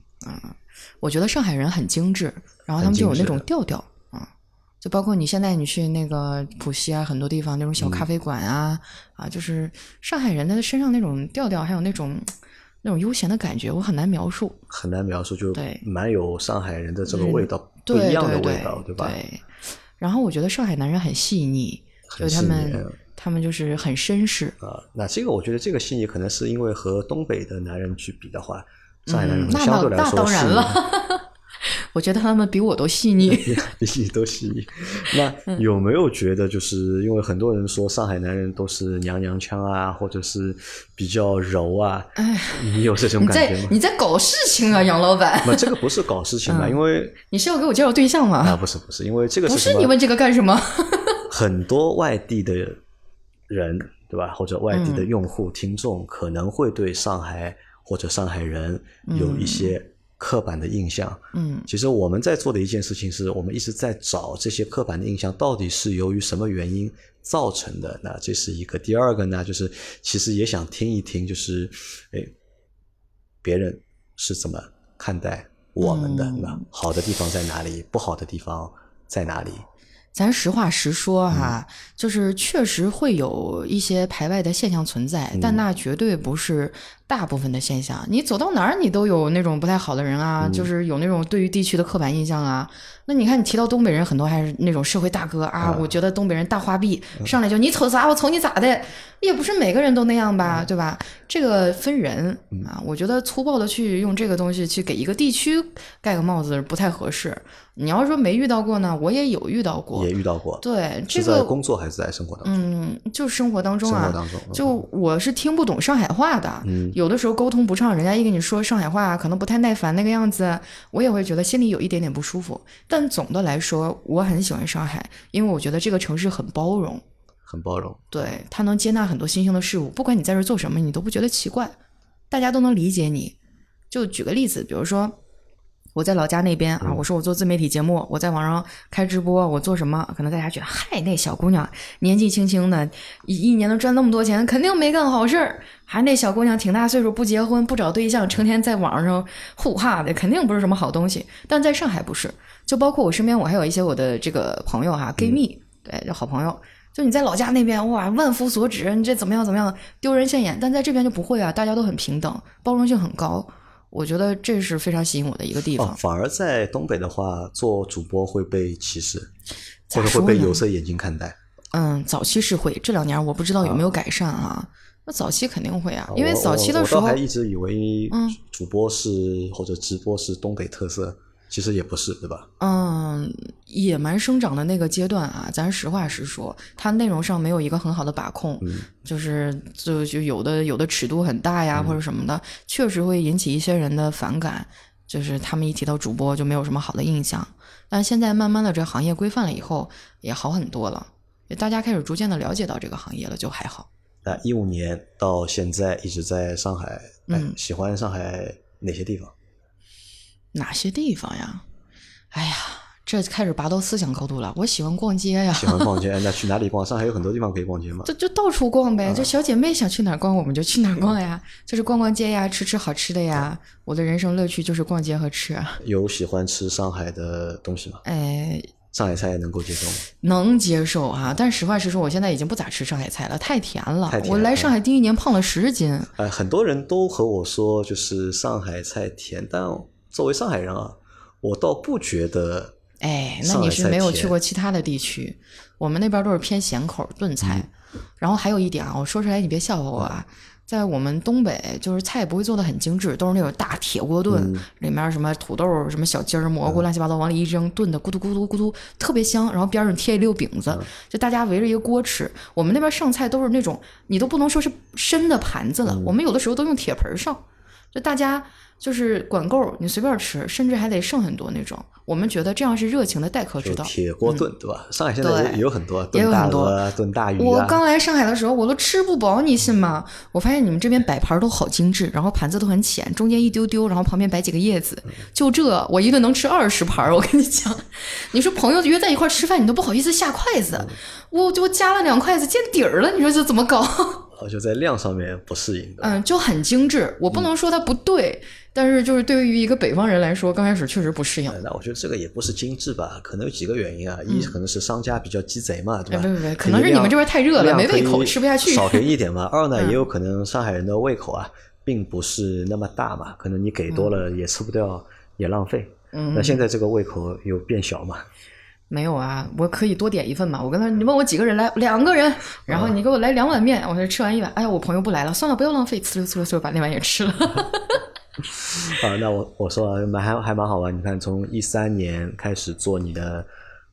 [SPEAKER 2] 我觉得上海人很精致，然后他们就有那种调调啊，就包括你现在你去那个浦西啊，很多地方那种小咖啡馆啊，啊，就是上海人的身上那种调调，还有那种那种悠闲的感觉，我很难描述。
[SPEAKER 1] 很难描述，就
[SPEAKER 2] 对
[SPEAKER 1] 蛮有上海人的这个味道，不一样的味道，
[SPEAKER 2] 对
[SPEAKER 1] 吧？
[SPEAKER 2] 对。然后我觉得上海男人很细腻，就他们
[SPEAKER 1] 嗯
[SPEAKER 2] 他们就是很绅士。
[SPEAKER 1] 啊，那这个我觉得这个细腻可能是因为和东北的男人去比的话，上海男人相对来
[SPEAKER 2] 那
[SPEAKER 1] 说是。那
[SPEAKER 2] 当然了，我觉得他们比我都细腻。
[SPEAKER 1] 比你都细腻。那
[SPEAKER 2] 嗯
[SPEAKER 1] 有没有觉得，就是因为很多人说上海男人都是娘娘腔啊，或者是比较柔啊？
[SPEAKER 2] 哎，
[SPEAKER 1] 你有这种感觉吗？
[SPEAKER 2] 你在搞事情啊，杨老板！
[SPEAKER 1] 那这个不是搞事情吧？
[SPEAKER 2] 嗯
[SPEAKER 1] 因为
[SPEAKER 2] 你是要给我介绍对象吗？
[SPEAKER 1] 啊，不是不是，因为这个
[SPEAKER 2] 不是你问这个干什么？
[SPEAKER 1] 很多外地的人，对吧？或者外地
[SPEAKER 2] 嗯
[SPEAKER 1] 的用户、听众可能会对上海或者上海人有一些刻板的印象。
[SPEAKER 2] 嗯
[SPEAKER 1] 其实我们在做的一件事情是，我们一直在找这些刻板的印象到底是由于什么原因造成的。那这是一个。第二个呢，就是其实也想听一听，就是哎，别人是怎么看待我们的？
[SPEAKER 2] 嗯
[SPEAKER 1] 那好的地方在哪里？不好的地方在哪里？
[SPEAKER 2] 咱实话实说哈、就是确实会有一些排外的现象存在，但那绝对不是大部分的现象。你走到哪儿，你都有那种不太好的人啊，就是有那种对于地区的刻板印象啊。那你看，你提到东北人，很多还是那种社会大哥啊，我觉得东北人大花臂，上来就你瞅啥，我瞅你咋的，也不是每个人都那样吧，对吧？这个分人啊，我觉得粗暴的去用这个东西去给一个地区盖个帽子不太合适。你要说没遇到过呢，我也有遇到过
[SPEAKER 1] 也，遇到过，
[SPEAKER 2] 对这个，
[SPEAKER 1] 工作还是在生活当中？
[SPEAKER 2] 嗯，就生活当中啊，
[SPEAKER 1] 生活当中，
[SPEAKER 2] 就我是听不懂上海话的，
[SPEAKER 1] 嗯
[SPEAKER 2] 有的时候沟通不畅，人家一跟你说上海话，可能不太耐烦那个样子，我也会觉得心里有一点点不舒服。但总的来说，我很喜欢上海，因为我觉得这个城市很包容，
[SPEAKER 1] 很包容。
[SPEAKER 2] 对，它能接纳很多新兴的事物，不管你在这做什么，你都不觉得奇怪，大家都能理解你。就举个例子，比如说。我在老家那边啊，我说我做自媒体节目，我在网上开直播，我做什么？可能大家觉得，嗨，那小姑娘年纪轻轻的，一一年能赚那么多钱，肯定没干好事儿。还那小姑娘挺大岁数，不结婚，不找对象，成天在网上互哈的，肯定不是什么好东西。但在上海不是，就包括我身边，我还有一些我的这个朋友哈，gay 蜜，对，就好朋友。就你在老家那边，哇，万夫所指，你这怎么样怎么样，丢人现眼。但在这边就不会啊，大家都很平等，包容性很高。我觉得这是非常吸引我的一个地方。
[SPEAKER 1] 反而在东北的话，做主播会被歧视，或者会被有色眼镜看待。
[SPEAKER 2] 嗯，早期是会，这两年我不知道有没有改善啊。那早期肯定会啊，因为早期的时候，
[SPEAKER 1] 我还一直以为，嗯，主播是或者直播是东北特色。其实也不是，对吧？
[SPEAKER 2] 嗯，野蛮生长的那个阶段啊，咱实话实说，它内容上没有一个很好的把控，就是就就有的有的尺度很大呀，或者什么的，确实会引起一些人的反感。就是他们一提到主播，就没有什么好的印象。但现在慢慢的，这个行业规范了以后，也好很多了，大家开始逐渐的了解到这个行业了，就还好。
[SPEAKER 1] 那一五年到现在一直在上海，
[SPEAKER 2] 嗯，
[SPEAKER 1] 喜欢上海哪些地方？
[SPEAKER 2] 哪些地方呀？哎呀，这开始拔到思想高度了。我喜欢逛街呀，
[SPEAKER 1] 喜欢逛街。那去哪里逛？上海有很多地方可以逛街嘛。
[SPEAKER 2] 就就到处逛呗。就小姐妹想去哪儿逛，我们就去哪儿逛呀。就是逛逛街呀，吃吃好吃的呀。我的人生乐趣就是逛街和吃。
[SPEAKER 1] 有喜欢吃上海的东西吗？
[SPEAKER 2] 哎，
[SPEAKER 1] 上海菜能够接受吗？
[SPEAKER 2] 能接受啊，但实话实说，我现在已经不咋吃上海菜了，太甜了。我来上海第一年胖了十斤。
[SPEAKER 1] 哎，很多人都和我说，就是上海菜甜，但。作为上海人啊，我倒不觉得。
[SPEAKER 2] 哎，那你是没有去过其他的地区。我们那边都是偏咸口炖菜。然后还有一点啊，我说出来你别笑话我啊，在我们东北，就是菜不会做的很精致，都是那种大铁锅炖，里面什么土豆、什么小鸡儿、蘑菇，乱七八糟往里一扔，炖的咕嘟咕嘟咕嘟，特别香。然后边上贴一溜饼子，就大家围着一个锅吃。我们那边上菜都是那种，你都不能说是深的盘子了，我们有的时候都用铁盆上，就大家。就是管够，你随便吃，甚至还得剩很多那种。我们觉得这样是热情的待客之道。
[SPEAKER 1] 铁锅炖，对吧？上海现在也有很多，
[SPEAKER 2] 也有很多
[SPEAKER 1] 炖大鱼。
[SPEAKER 2] 我刚来上海的时候，我都吃不饱，你信吗？我发现你们这边摆盘都好精致，然后盘子都很浅，中间一丢丢，然后旁边摆几个叶子。就这，我一顿能吃二十盘。我跟你讲，你说朋友约在一块吃饭，你都不好意思下筷子。我就加了两筷子见底儿了，你说这怎么搞？
[SPEAKER 1] 哦，就在量上面不适应。
[SPEAKER 2] 嗯，就很精致。我不能说它不对。但是，就是对于一个北方人来说，刚开始确实不适应。
[SPEAKER 1] 那我觉得这个也不是精致吧，可能有几个原因啊。一可能是商家比较鸡贼嘛，对吧？
[SPEAKER 2] 不不不，可能是你们这边太热了，没胃口，吃不下去。
[SPEAKER 1] 少给一点嘛。二呢，也有可能上海人的胃口啊，并不是那么大嘛，可能你给多了也吃不掉，也浪费。
[SPEAKER 2] 嗯。
[SPEAKER 1] 那现在这个胃口有变小嘛？
[SPEAKER 2] 没有啊，我可以多点一份嘛。我跟他，你问我几个人来，两个人，然后你给我来两碗面，我说吃完一碗。哎呀，我朋友不来了，算了，不要浪费，呲溜呲溜呲溜把那碗也吃了。
[SPEAKER 1] 啊，那我我说蛮还还蛮好玩。你看，从一三年开始做你的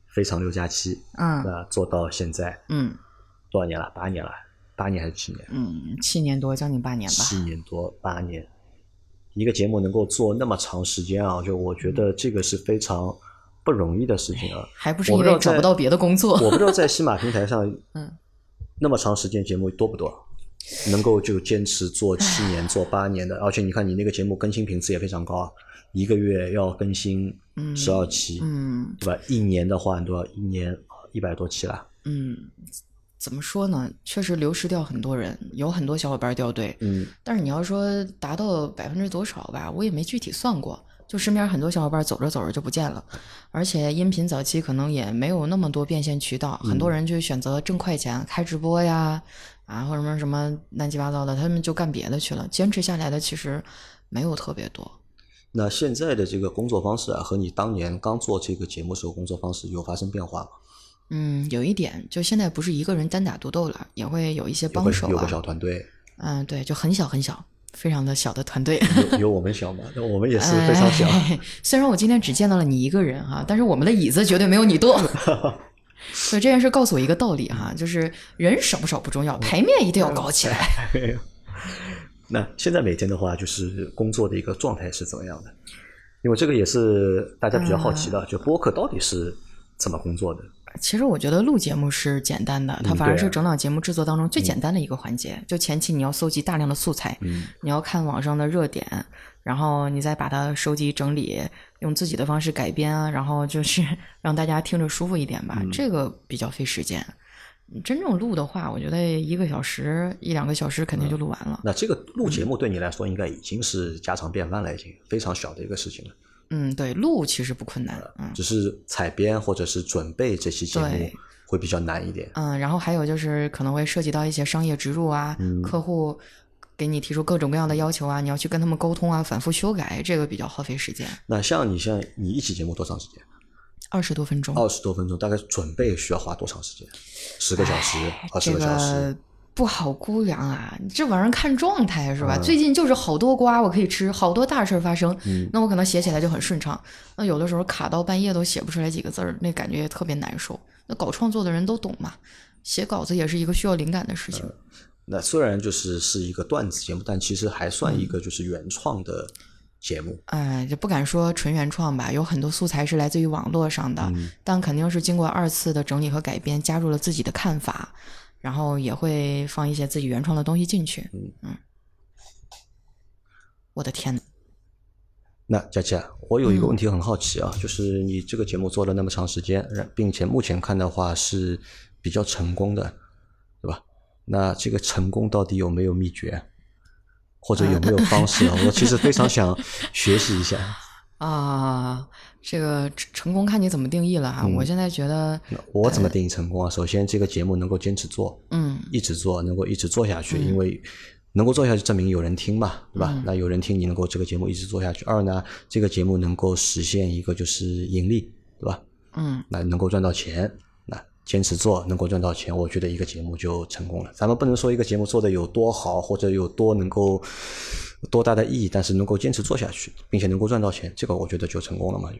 [SPEAKER 1] 非常六加七，
[SPEAKER 2] 嗯，
[SPEAKER 1] 那做到现在，
[SPEAKER 2] 嗯，
[SPEAKER 1] 多少年了？八年了，八年还是七年？
[SPEAKER 2] 嗯，七年多，将近八年吧。
[SPEAKER 1] 七年多，八年，一个节目能够做那么长时间啊，就我觉得这个是非常不容易的事情啊。
[SPEAKER 2] 还不是因为找不到别的工作？
[SPEAKER 1] 我不知道在喜马平台上，
[SPEAKER 2] 嗯，
[SPEAKER 1] 那么长时间节目多不多？能够就坚持做七年、做八年的，而且你看你那个节目更新频次也非常高啊，一个月要更新十二期，
[SPEAKER 2] 嗯，
[SPEAKER 1] 对吧？一年的话都要一年一百多期了。
[SPEAKER 2] 嗯，怎么说呢？确实流失掉很多人，有很多小伙伴掉队。
[SPEAKER 1] 嗯，
[SPEAKER 2] 但是你要说达到百分之多少吧，我也没具体算过。就身边很多小伙伴走着走着就不见了，而且音频早期可能也没有那么多变现渠道，很多人就选择挣快钱，开直播呀。啊，或者什么什么乱七八糟的，他们就干别的去了。坚持下来的其实没有特别多。
[SPEAKER 1] 那现在的这个工作方式啊，和你当年刚做这个节目时候工作方式有发生变化吗？
[SPEAKER 2] 嗯，有一点，就现在不是一个人单打独斗了，也会有一些帮手啊。
[SPEAKER 1] 有个小团队。
[SPEAKER 2] 嗯，对，就很小很小，非常的小的团队。
[SPEAKER 1] 有有我们小吗？那我们也是非常小。
[SPEAKER 2] 虽然我今天只见到了你一个人哈，但是我们的椅子绝对没有你多。所以这件事告诉我一个道理哈，就是人少不少不重要，牌面一定要搞起来。
[SPEAKER 1] 那现在每天的话，就是工作的一个状态是怎么样的？因为这个也是大家比较好奇的，就播客到底是怎么工作的？
[SPEAKER 2] 其实我觉得录节目是简单的，它反而是整档节目制作当中最简单的一个环节。就前期你要搜集大量的素材，你要看网上的热点，然后你再把它收集整理，用自己的方式改编啊，然后就是 让大家听着舒服一点吧。这个比较费时间。真正录的话，我觉得一个小时一两个小时肯定就录完了。
[SPEAKER 1] 那这个录节目对你来说应该已经是家常便饭了，已经非常小的一个事情了。
[SPEAKER 2] 嗯，对，录其实不困难，嗯，
[SPEAKER 1] 只是采编或者是准备这期节目会比较难一点。
[SPEAKER 2] 嗯，然后还有就是可能会涉及到一些商业植入啊，客户给你提出各种各样的要求啊，你要去跟他们沟通啊，反复修改，这个比较耗费时间。
[SPEAKER 1] 那像你像你一期节目多长时间？
[SPEAKER 2] 二十多分钟。
[SPEAKER 1] 二十多分钟，大概准备需要花多长时间？十个小时，二十个小时。
[SPEAKER 2] 不好估量啊，这玩意儿看状态是吧？最近就是好多瓜我可以吃，好多大事儿发生，那我可能写起来就很顺畅。那有的时候卡到半夜都写不出来几个字儿，那感觉也特别难受。那搞创作的人都懂嘛，写稿子也是一个需要灵感的事情。
[SPEAKER 1] 那虽然就是是一个段子节目，但其实还算一个就是原创的节目。
[SPEAKER 2] 哎，就不敢说纯原创吧，有很多素材是来自于网络上的，但肯定是经过二次的整理和改编，加入了自己的看法。然后也会放一些自己原创的东西进去。嗯嗯，我的天呐。
[SPEAKER 1] 那佳琪啊，我有一个问题很好奇啊，就是你这个节目做了那么长时间，并且目前看的话是比较成功的，对吧？那这个成功到底有没有秘诀，或者有没有方式啊？我其实非常想学习一下。
[SPEAKER 2] 啊，这个成功看你怎么定义了哈。我现在觉得，
[SPEAKER 1] 我怎么定义成功啊？首先，这个节目能够坚持做，
[SPEAKER 2] 嗯，
[SPEAKER 1] 一直做，能够一直做下去，因为能够做下去，证明有人听嘛，对吧？那有人听，你能够这个节目一直做下去。二呢，这个节目能够实现一个就是盈利，对吧？
[SPEAKER 2] 嗯，
[SPEAKER 1] 那能够赚到钱，那坚持做能够赚到钱，我觉得一个节目就成功了。咱们不能说一个节目做的有多好，或者有多能够。多大的意义？但是能够坚持做下去，并且能够赚到钱，这个我觉得就成功了嘛。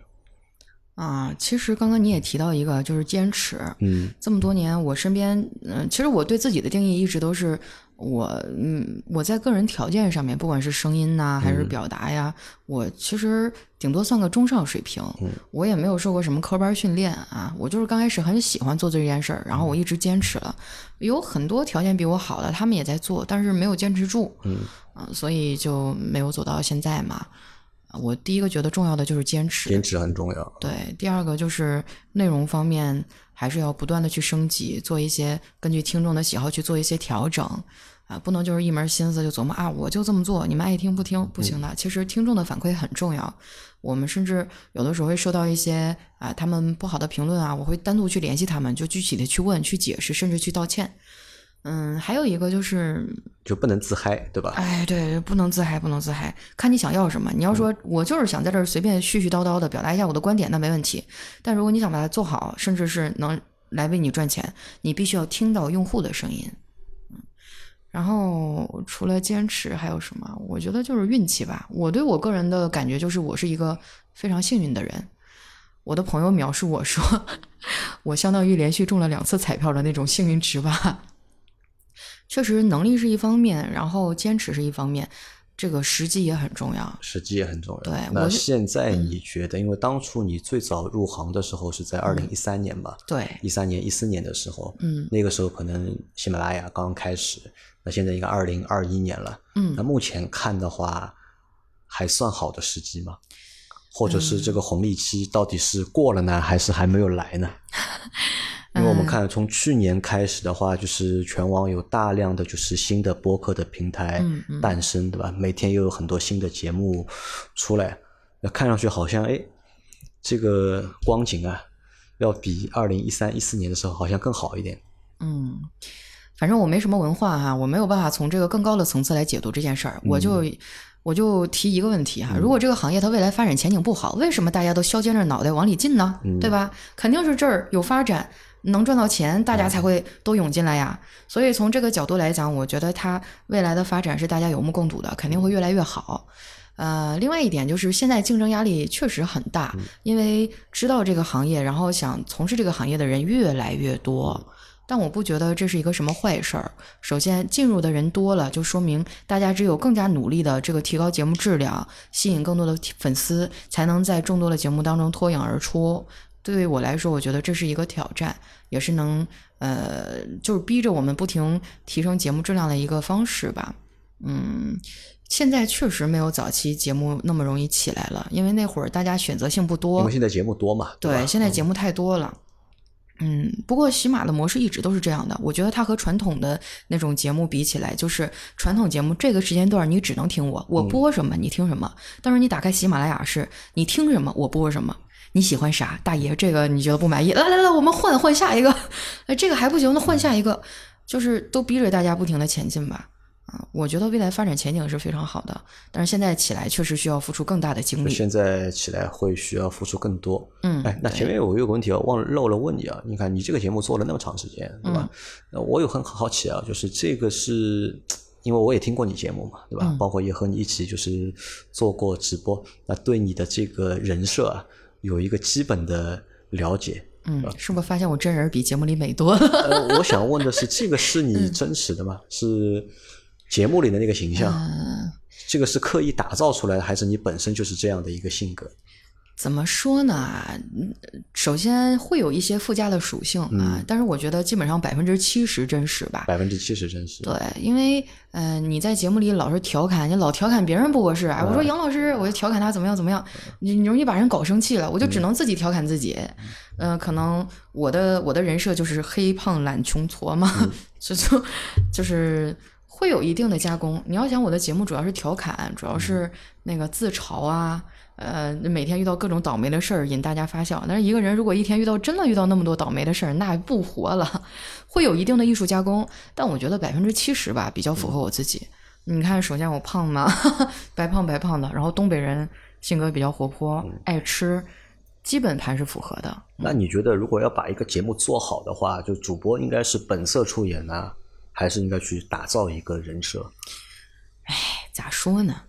[SPEAKER 2] 啊，其实刚刚你也提到一个，就是坚持。
[SPEAKER 1] 嗯，
[SPEAKER 2] 这么多年，我身边，嗯，其实我对自己的定义一直都是，我，嗯，我在个人条件上面，不管是声音呐，还是表达呀，我其实顶多算个中上水平。
[SPEAKER 1] 嗯，
[SPEAKER 2] 我也没有受过什么科班训练啊，我就是刚开始很喜欢做这件事儿，然后我一直坚持了。有很多条件比我好的，他们也在做，但是没有坚持住。
[SPEAKER 1] 嗯，
[SPEAKER 2] 啊，所以就没有走到现在嘛。我第一个觉得重要的就是坚持，
[SPEAKER 1] 坚持很重要。
[SPEAKER 2] 对，第二个就是内容方面，还是要不断的去升级，做一些根据听众的喜好去做一些调整啊，不能就是一门心思就琢磨啊，我就这么做，你们爱听不听不行的。其实听众的反馈很重要，我们甚至有的时候会收到一些啊他们不好的评论啊，我会单独去联系他们，就具体的去问、去解释，甚至去道歉。嗯，还有一个就是
[SPEAKER 1] 就不能自嗨，对吧？
[SPEAKER 2] 哎，对，不能自嗨，不能自嗨。看你想要什么。你要说我就是想在这儿随便絮絮叨叨的表达一下我的观点，那没问题。但如果你想把它做好，甚至是能来为你赚钱，你必须要听到用户的声音。嗯，然后除了坚持还有什么？我觉得就是运气吧。我对我个人的感觉就是我是一个非常幸运的人。我的朋友描述我说，我相当于连续中了两次彩票的那种幸运值吧。确实，能力是一方面，然后坚持是一方面，这个时机也很重要。
[SPEAKER 1] 时机也很重要。
[SPEAKER 2] 对，
[SPEAKER 1] 那现在你觉得，因为当初你最早入行的时候是在二零一三年吧？
[SPEAKER 2] 对，
[SPEAKER 1] 一三年、一四年的时候，
[SPEAKER 2] 嗯，
[SPEAKER 1] 那个时候可能喜马拉雅刚开始，那现在应该二零二一年了，
[SPEAKER 2] 嗯，
[SPEAKER 1] 那目前看的话，还算好的时机吗？或者是这个红利期到底是过了呢，还是还没有来呢？因为我们看，从去年开始的话，就是全网有大量的就是新的播客的平台诞生，对吧？每天又有很多新的节目出来，那看上去好像哎，这个光景啊，要比二零一三一四年的时候好像更好一点。
[SPEAKER 2] 嗯，反正我没什么文化哈，我没有办法从这个更高的层次来解读这件事儿，我就我就提一个问题哈，如果这个行业它未来发展前景不好，为什么大家都削尖着脑袋往里进呢？对吧？肯定是这儿有发展。能赚到钱，大家才会都涌进来呀。所以从这个角度来讲，我觉得它未来的发展是大家有目共睹的，肯定会越来越好。呃，另外一点就是现在竞争压力确实很大，因为知道这个行业，然后想从事这个行业的人越来越多。但我不觉得这是一个什么坏事儿。首先，进入的人多了，就说明大家只有更加努力的这个提高节目质量，吸引更多的粉丝，才能在众多的节目当中脱颖而出。对于我来说，我觉得这是一个挑战，也是能呃，就是逼着我们不停提升节目质量的一个方式吧。嗯，现在确实没有早期节目那么容易起来了，因为那会儿大家选择性不
[SPEAKER 1] 因
[SPEAKER 2] 多
[SPEAKER 1] 为。现在节目多嘛，
[SPEAKER 2] 对，
[SPEAKER 1] 吧？
[SPEAKER 2] 现在节目太多了。嗯，不过喜马的模式一直都是这样的。我觉得它和传统的那种节目比起来，就是传统节目这个时间段你只能听我，我播什么你听什么。但是你打开喜马拉雅是，你听什么我播什么。你喜欢啥，大爷？这个你觉得不满意？来来来，我们换换下一个。哎，这个还不行，那换下一个。就是都逼着大家不停的前进吧。啊，我觉得未来发展前景是非常好的，但是现在起来确实需要付出更大的精力。
[SPEAKER 1] 现在起来会需要付出更多。
[SPEAKER 2] 嗯，
[SPEAKER 1] 哎，那前面我有个问题啊，忘了漏了问你啊。你看你这个节目做了那么长时间，对吧？那我有很好奇啊，就是这个是因为我也听过你节目嘛，对吧？包括也和你一起就是做过直播，那对你的这个人设啊有一个基本的了解。
[SPEAKER 2] 嗯，是不是发现我真人比节目里美多了？
[SPEAKER 1] 呃，我想问的是，这个是你真实的吗？是节目里的那个形象？这个是刻意打造出来的，还是你本身就是这样的一个性格？
[SPEAKER 2] 怎么说呢？嗯首先会有一些附加的属性啊，但是我觉得基本上百分之七十真实吧。
[SPEAKER 1] 百分之七十真实。
[SPEAKER 2] 对，因为嗯、呃你在节目里老是调侃，你老调侃别人不合适。啊，我说杨老师，我就调侃他怎么样怎么样，你你容易把人搞生气了，我就只能自己调侃自己。嗯、可能我的我的人设就是黑胖懒穷矬嘛，就就就是会有一定的加工。你要想我的节目主要是调侃，主要是那个自嘲啊。呃，每天遇到各种倒霉的事儿引大家发笑，但是一个人如果一天遇到真的遇到那么多倒霉的事儿，那不活了，会有一定的艺术加工。但我觉得百分之七十吧比较符合我自己。你看，首先我胖嘛，白胖白胖的，然后东北人性格比较活泼，爱吃，基本盘是符合的。
[SPEAKER 1] 那你觉得，如果要把一个节目做好的话，就主播应该是本色出演呢，还是应该去打造一个人设？
[SPEAKER 2] 哎咋说呢？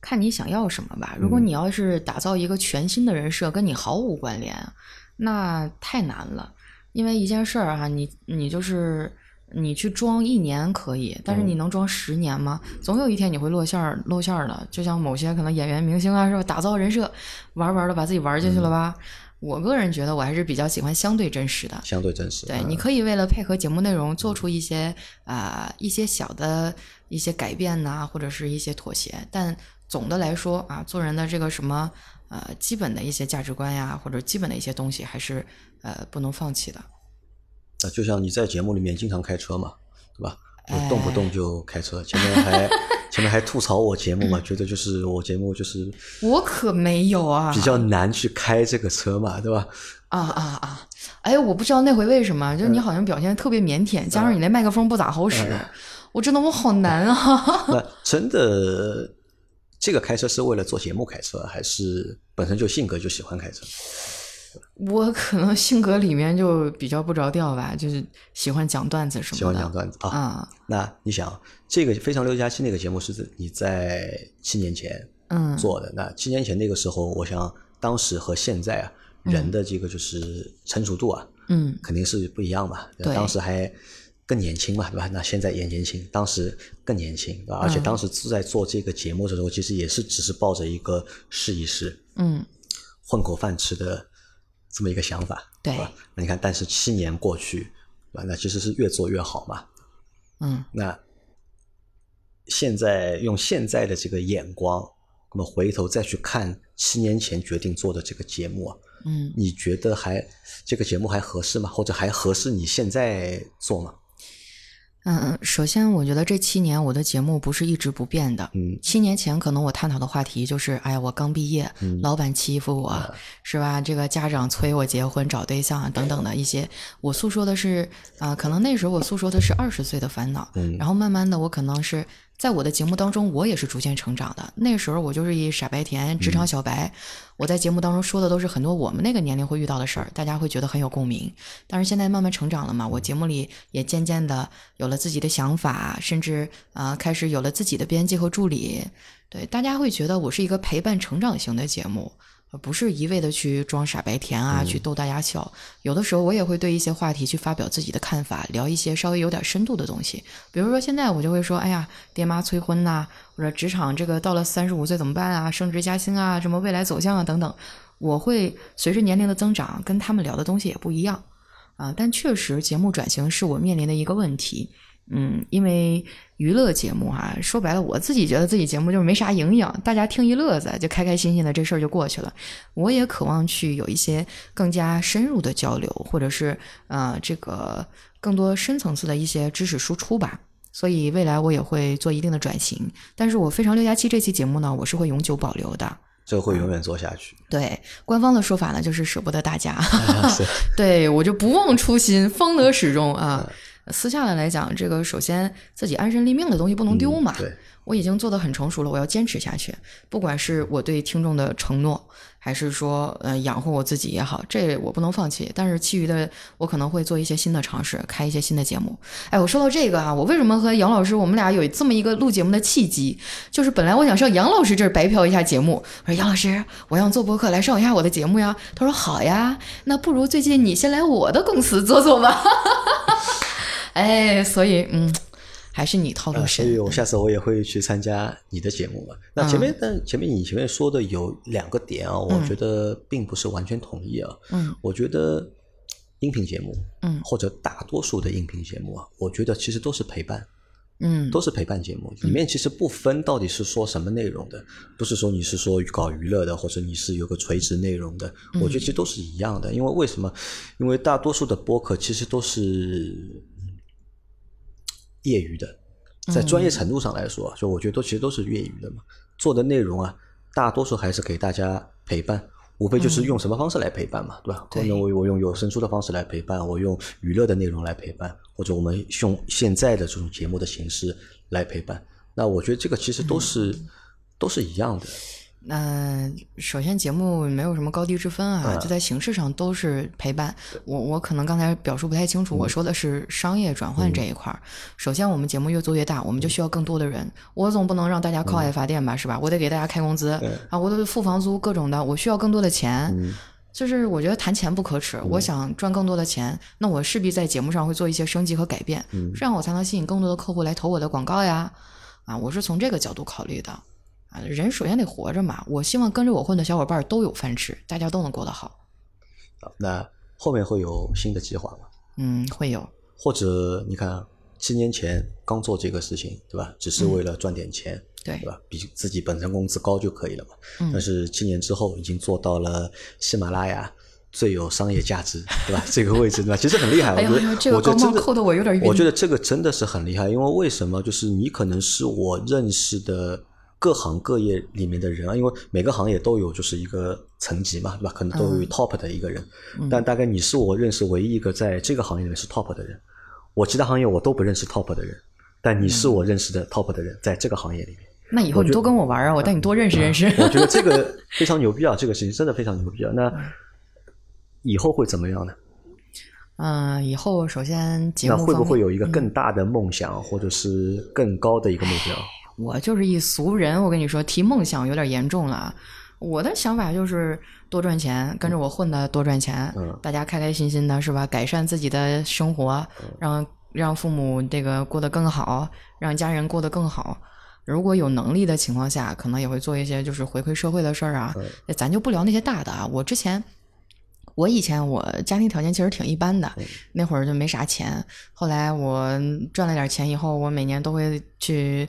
[SPEAKER 2] 看你想要什么吧。如果你要是打造一个全新的人设，跟你毫无关联，那太难了。因为一件事儿啊，你你就是你去装一年可以，但是你能装十年吗？总有一天你会露馅儿露馅儿的。就像某些可能演员、明星啊，是吧？打造人设，玩玩的把自己玩进去了吧。我个人觉得，我还是比较喜欢相对真实的。
[SPEAKER 1] 相对真实。
[SPEAKER 2] 对，
[SPEAKER 1] 嗯
[SPEAKER 2] 你可以为了配合节目内容做出一些啊、一些小的一些改变呐、或者是一些妥协，但总的来说啊，做人的这个什么呃基本的一些价值观呀，或者基本的一些东西，还是呃不能放弃的。
[SPEAKER 1] 啊，就像你在节目里面经常开车嘛，对吧？就
[SPEAKER 2] 哎
[SPEAKER 1] 动不动就开车，前面还前面还吐槽我节目嘛，觉得就是我节目就是
[SPEAKER 2] 我可没有啊，
[SPEAKER 1] 比较难去开这个车嘛，对吧？
[SPEAKER 2] 啊啊啊！哎，我不知道那回为什么，就是你好像表现得特别腼腆，加上你那麦克风不咋好使，我真的我好难啊。
[SPEAKER 1] 那真的这个开车是为了做节目开车，还是本身就性格就喜欢开车？
[SPEAKER 2] 我可能性格里面就比较不着调吧，就是喜欢讲段子什么的。
[SPEAKER 1] 喜欢讲段子啊。
[SPEAKER 2] 啊，
[SPEAKER 1] 那你想，这个《非常六加七》那个节目是你在七年前
[SPEAKER 2] 嗯
[SPEAKER 1] 做的，那七年前那个时候，我想当时和现在啊，人的这个就是成熟度啊，
[SPEAKER 2] 嗯
[SPEAKER 1] 肯定是不一样嘛。
[SPEAKER 2] 对
[SPEAKER 1] 当时还更年轻嘛，对吧？那现在也年轻，当时更年轻，对吧？而且
[SPEAKER 2] 嗯
[SPEAKER 1] 当时在做这个节目的时候，其实也是只是抱着一个试一试、
[SPEAKER 2] 嗯，
[SPEAKER 1] 混口饭吃的这么一个想法，
[SPEAKER 2] 对
[SPEAKER 1] 吧？那你看，但是七年过去，对吧？那其实是越做越好嘛。
[SPEAKER 2] 嗯
[SPEAKER 1] 那现在用现在的这个眼光，那么回头再去看七年前决定做的这个节目啊，
[SPEAKER 2] 嗯
[SPEAKER 1] 你觉得还这个节目还合适吗？或者还合适你现在做吗？
[SPEAKER 2] 嗯嗯，首先我觉得这七年我的节目不是一直不变的。
[SPEAKER 1] 嗯
[SPEAKER 2] 七年前可能我探讨的话题就是，哎呀，我刚毕业，老板欺负我，是吧？这个家长催我结婚找对象啊，等等的一些，我诉说的是啊、可能那时候我诉说的是二十岁的烦恼，
[SPEAKER 1] 嗯
[SPEAKER 2] 然后慢慢的我可能是在我的节目当中，我也是逐渐成长的。那时候我就是一傻白甜职场小白，我在节目当中说的都是很多我们那个年龄会遇到的事儿，大家会觉得很有共鸣。但是现在慢慢成长了嘛，我节目里也渐渐的有了自己的想法，甚至啊、呃开始有了自己的编辑和助理。对，大家会觉得我是一个陪伴成长型的节目，而不是一味的去装傻白甜啊，去逗大家笑。有的时候我也会对一些话题去发表自己的看法，聊一些稍微有点深度的东西。比如说现在我就会说，哎呀，爹妈催婚呐、或者职场这个到了三十五岁怎么办啊，升职加薪啊，什么未来走向啊等等。我会随着年龄的增长，跟他们聊的东西也不一样啊。但确实，节目转型是我面临的一个问题。嗯，因为娱乐节目哈，说白了，我自己觉得自己节目就是没啥营养，大家听一乐子，就开开心心的，这事儿就过去了。我也渴望去有一些更加深入的交流，或者是呃，这个更多深层次的一些知识输出吧。所以未来我也会做一定的转型。但是我非常六加七这期节目呢，我是会永久保留的。
[SPEAKER 1] 这个会永远做下去。
[SPEAKER 2] 对，官方的说法呢，就是舍不得大家。对我就不忘初心，方得始终啊。私下的来讲，这个首先自己安身立命的东西不能丢嘛。
[SPEAKER 1] 对，
[SPEAKER 2] 我已经做得很成熟了，我要坚持下去。不管是我对听众的承诺，还是说呃养活我自己也好，这我不能放弃。但是其余的，我可能会做一些新的尝试，开一些新的节目。哎，我说到这个啊，我为什么和杨老师我们俩有这么一个录节目的契机？就是本来我想上杨老师这儿白嫖一下节目，我说杨老师，我要做播客来上一下我的节目呀。他说好呀，那不如最近你先来我的公司做做吧。哎，所以嗯，还是你套路深。
[SPEAKER 1] 所以我下次我也会去参加你的节目嘛。那前面，但前面你前面说的有两个点啊，我觉得并不是完全统一啊。
[SPEAKER 2] 嗯，
[SPEAKER 1] 我觉得音频节目，
[SPEAKER 2] 嗯，
[SPEAKER 1] 或者大多数的音频节目啊，我觉得其实都是陪伴，
[SPEAKER 2] 嗯，
[SPEAKER 1] 都是陪伴节目。里面其实不分到底是说什么内容的，不是说你是说搞娱乐的，或者你是有个垂直内容的。我觉得其实都是一样的，因为为什么？因为大多数的播客其实都是。业余的，在专业程度上来说，就我觉得都其实都是业余的嘛。做的内容啊，大多数还是给大家陪伴，无非就是用什么方式来陪伴嘛，对吧？可能我我用有声书的方式来陪伴，我用娱乐的内容来陪伴，或者我们用现在的这种节目的形式来陪伴。那我觉得这个其实都是都是一样的。
[SPEAKER 2] 那首先节目没有什么高低之分啊，就在形式上都是陪伴。我我可能刚才表述不太清楚，我说的是商业转换这一块儿。首先，我们节目越做越大，我们就需要更多的人。我总不能让大家靠爱发电吧，是吧？我得给大家开工资啊，我得付房租，各种的，我需要更多的钱。就是我觉得谈钱不可耻，我想赚更多的钱，那我势必在节目上会做一些升级和改变，这样我才能吸引更多的客户来投我的广告呀。啊，我是从这个角度考虑的。啊，人首先得活着嘛！我希望跟着我混的小伙伴都有饭吃，大家都能过得好。
[SPEAKER 1] 那后面会有新的计划吗？
[SPEAKER 2] 嗯，会有。
[SPEAKER 1] 或者你看，七年前刚做这个事情，对吧？只是为了赚点钱，
[SPEAKER 2] 对
[SPEAKER 1] 对吧？比自己本身工资高就可以了嘛。但是七年之后，已经做到了喜马拉雅最有商业价值，对吧？这个位置对吧？其实很厉害。
[SPEAKER 2] 哎
[SPEAKER 1] 呀，
[SPEAKER 2] 这个高帽扣的我有点晕。
[SPEAKER 1] 我觉得这个真的是很厉害，因为为什么？就是你可能是我认识的。各行各业里面的人啊，因为每个行业都有就是一个层级嘛，对吧？可能都有 top 的一个人，但大概你是我认识唯一一个在这个行业里面是 top 的人。我其他行业我都不认识 top 的人，但你是我认识的 top 的人，在这个行业里面。
[SPEAKER 2] 那以后你多跟我玩啊，我带你多认识认识。
[SPEAKER 1] 我觉得这个非常牛逼啊，这个事情真的非常牛逼啊。那 以后会怎么样呢？
[SPEAKER 2] 嗯，以后首先节目
[SPEAKER 1] 那会不会有一个更大的梦想，或者是更高的一个目标？
[SPEAKER 2] 我就是一俗人，我跟你说，提梦想有点严重了。我的想法就是多赚钱，跟着我混的多赚钱，大家开开心心的，是吧？改善自己的生活，让让父母这个过得更好，让家人过得更好。如果有能力的情况下，可能也会做一些就是回馈社会的事儿啊。咱就不聊那些大的啊。我之前，我以前我家庭条件其实挺一般的，那会儿就没啥钱。后来我赚了点钱以后，我每年都会去。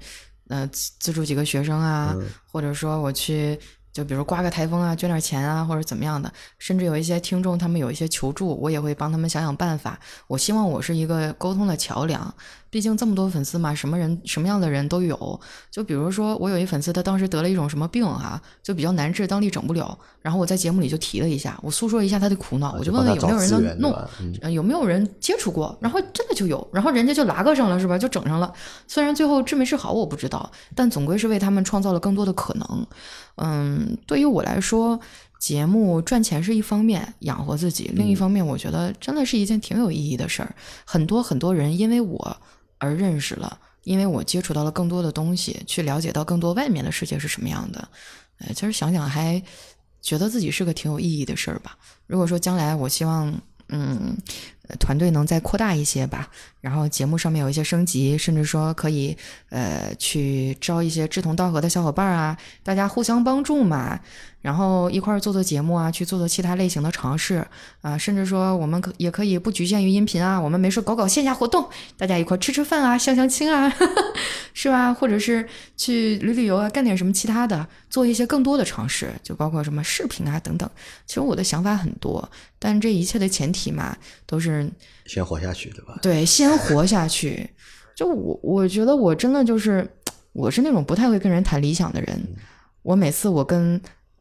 [SPEAKER 2] 呃，资助几个学生啊，或者说我去，就比如刮个台风啊，捐点钱啊，或者怎么样的。甚至有一些听众，他们有一些求助，我也会帮他们想想办法。我希望我是一个沟通的桥梁。毕竟这么多粉丝嘛，什么人什么样的人都有。就比如说，我有一粉丝，他当时得了一种什么病哈，就比较难治，当地整不了。然后我在节目里就提了一下，我诉说一下他的苦恼，我就问问有没有人能弄，有没有人接触过。然后真的就有，然后人家就拉个上了，是吧？就整上了。虽然最后治没治好我不知道，但总归是为他们创造了更多的可能。嗯，对于我来说。节目赚钱是一方面，养活自己；另一方面，我觉得真的是一件挺有意义的事儿。很多很多人因为我而认识了，因为我接触到了更多的东西，去了解到更多外面的世界是什么样的。呃，其实想想还觉得自己是个挺有意义的事儿吧。如果说将来我希望，嗯团队能再扩大一些吧，然后节目上面有一些升级，甚至说可以呃去招一些志同道合的小伙伴啊，大家互相帮助嘛，然后一块儿做做节目啊，去做做其他类型的尝试啊，甚至说我们可也可以不局限于音频啊，我们没事搞搞线下活动，大家一块儿吃吃饭啊，相相亲啊，是吧？或者是去旅旅游啊，干点什么其他的，做一些更多的尝试，就包括什么视频啊等等。其实我的想法很多，但这一切的前提嘛，都是
[SPEAKER 1] 先活下去，对吧？
[SPEAKER 2] 对，先活下去。就我，我觉得我真的就是，我是那种不太会跟人谈理想的人。我每次我跟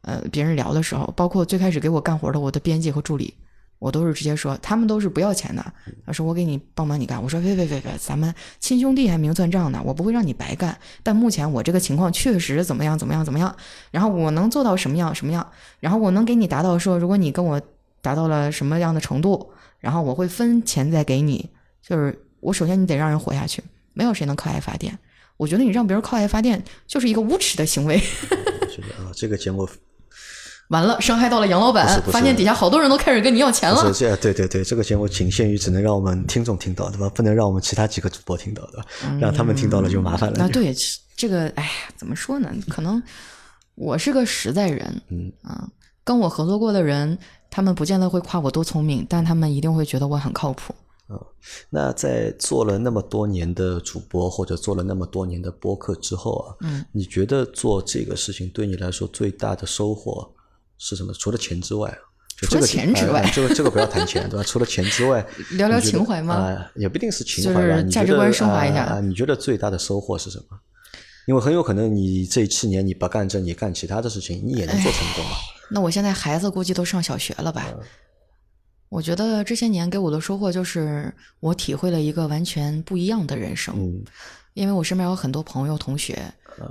[SPEAKER 2] 呃别人聊的时候，包括最开始给我干活的我的编辑和助理，我都是直接说，他们都是不要钱的。他说我给你帮忙你干，我说别别别别，咱们亲兄弟还明算账呢，我不会让你白干。但目前我这个情况确实怎么样怎么样怎么样，然后我能做到什么样什么样，然后我能给你达到说，如果你跟我达到了什么样的程度，然后我会分钱再给你。就是我首先你得让人活下去，没有谁能靠爱发电。我觉得你让别人靠爱发电就是一个无耻的行为。
[SPEAKER 1] 是的啊，这个节目
[SPEAKER 2] 完了，伤害到了杨老板发现底下好多人都开始跟你要钱了。
[SPEAKER 1] 对对对，这个节目仅限于只能让我们听众听到，对吧？不能让我们其他几个主播听到，对吧？让他们听到了就麻烦了。
[SPEAKER 2] 那
[SPEAKER 1] 就
[SPEAKER 2] 对这个，哎呀，怎么说呢？可能我是个实在人，
[SPEAKER 1] 嗯
[SPEAKER 2] 啊，跟我合作过的人，他们不见得会夸我多聪明，但他们一定会觉得我很靠谱。
[SPEAKER 1] 嗯那在做了那么多年的主播，或者做了那么多年的播客之后啊，
[SPEAKER 2] 嗯，
[SPEAKER 1] 你觉得做这个事情对你来说最大的收获是什么？除了钱之外啊，就
[SPEAKER 2] 除了钱之外
[SPEAKER 1] 哎这个这个不要谈钱，对吧？除了钱之外，
[SPEAKER 2] 聊聊情怀吗
[SPEAKER 1] 啊、也不一定是情怀吧，就是
[SPEAKER 2] 价值观升华一下
[SPEAKER 1] 啊啊你觉得最大的收获是什么？因为很有可能你这七年你不干这，你干其他的事情，你也能做成功啊。
[SPEAKER 2] 那我现在孩子估计都上小学了吧？我觉得这些年给我的收获就是，我体会了一个完全不一样的人生。
[SPEAKER 1] 嗯
[SPEAKER 2] 因为我身边有很多朋友、同学，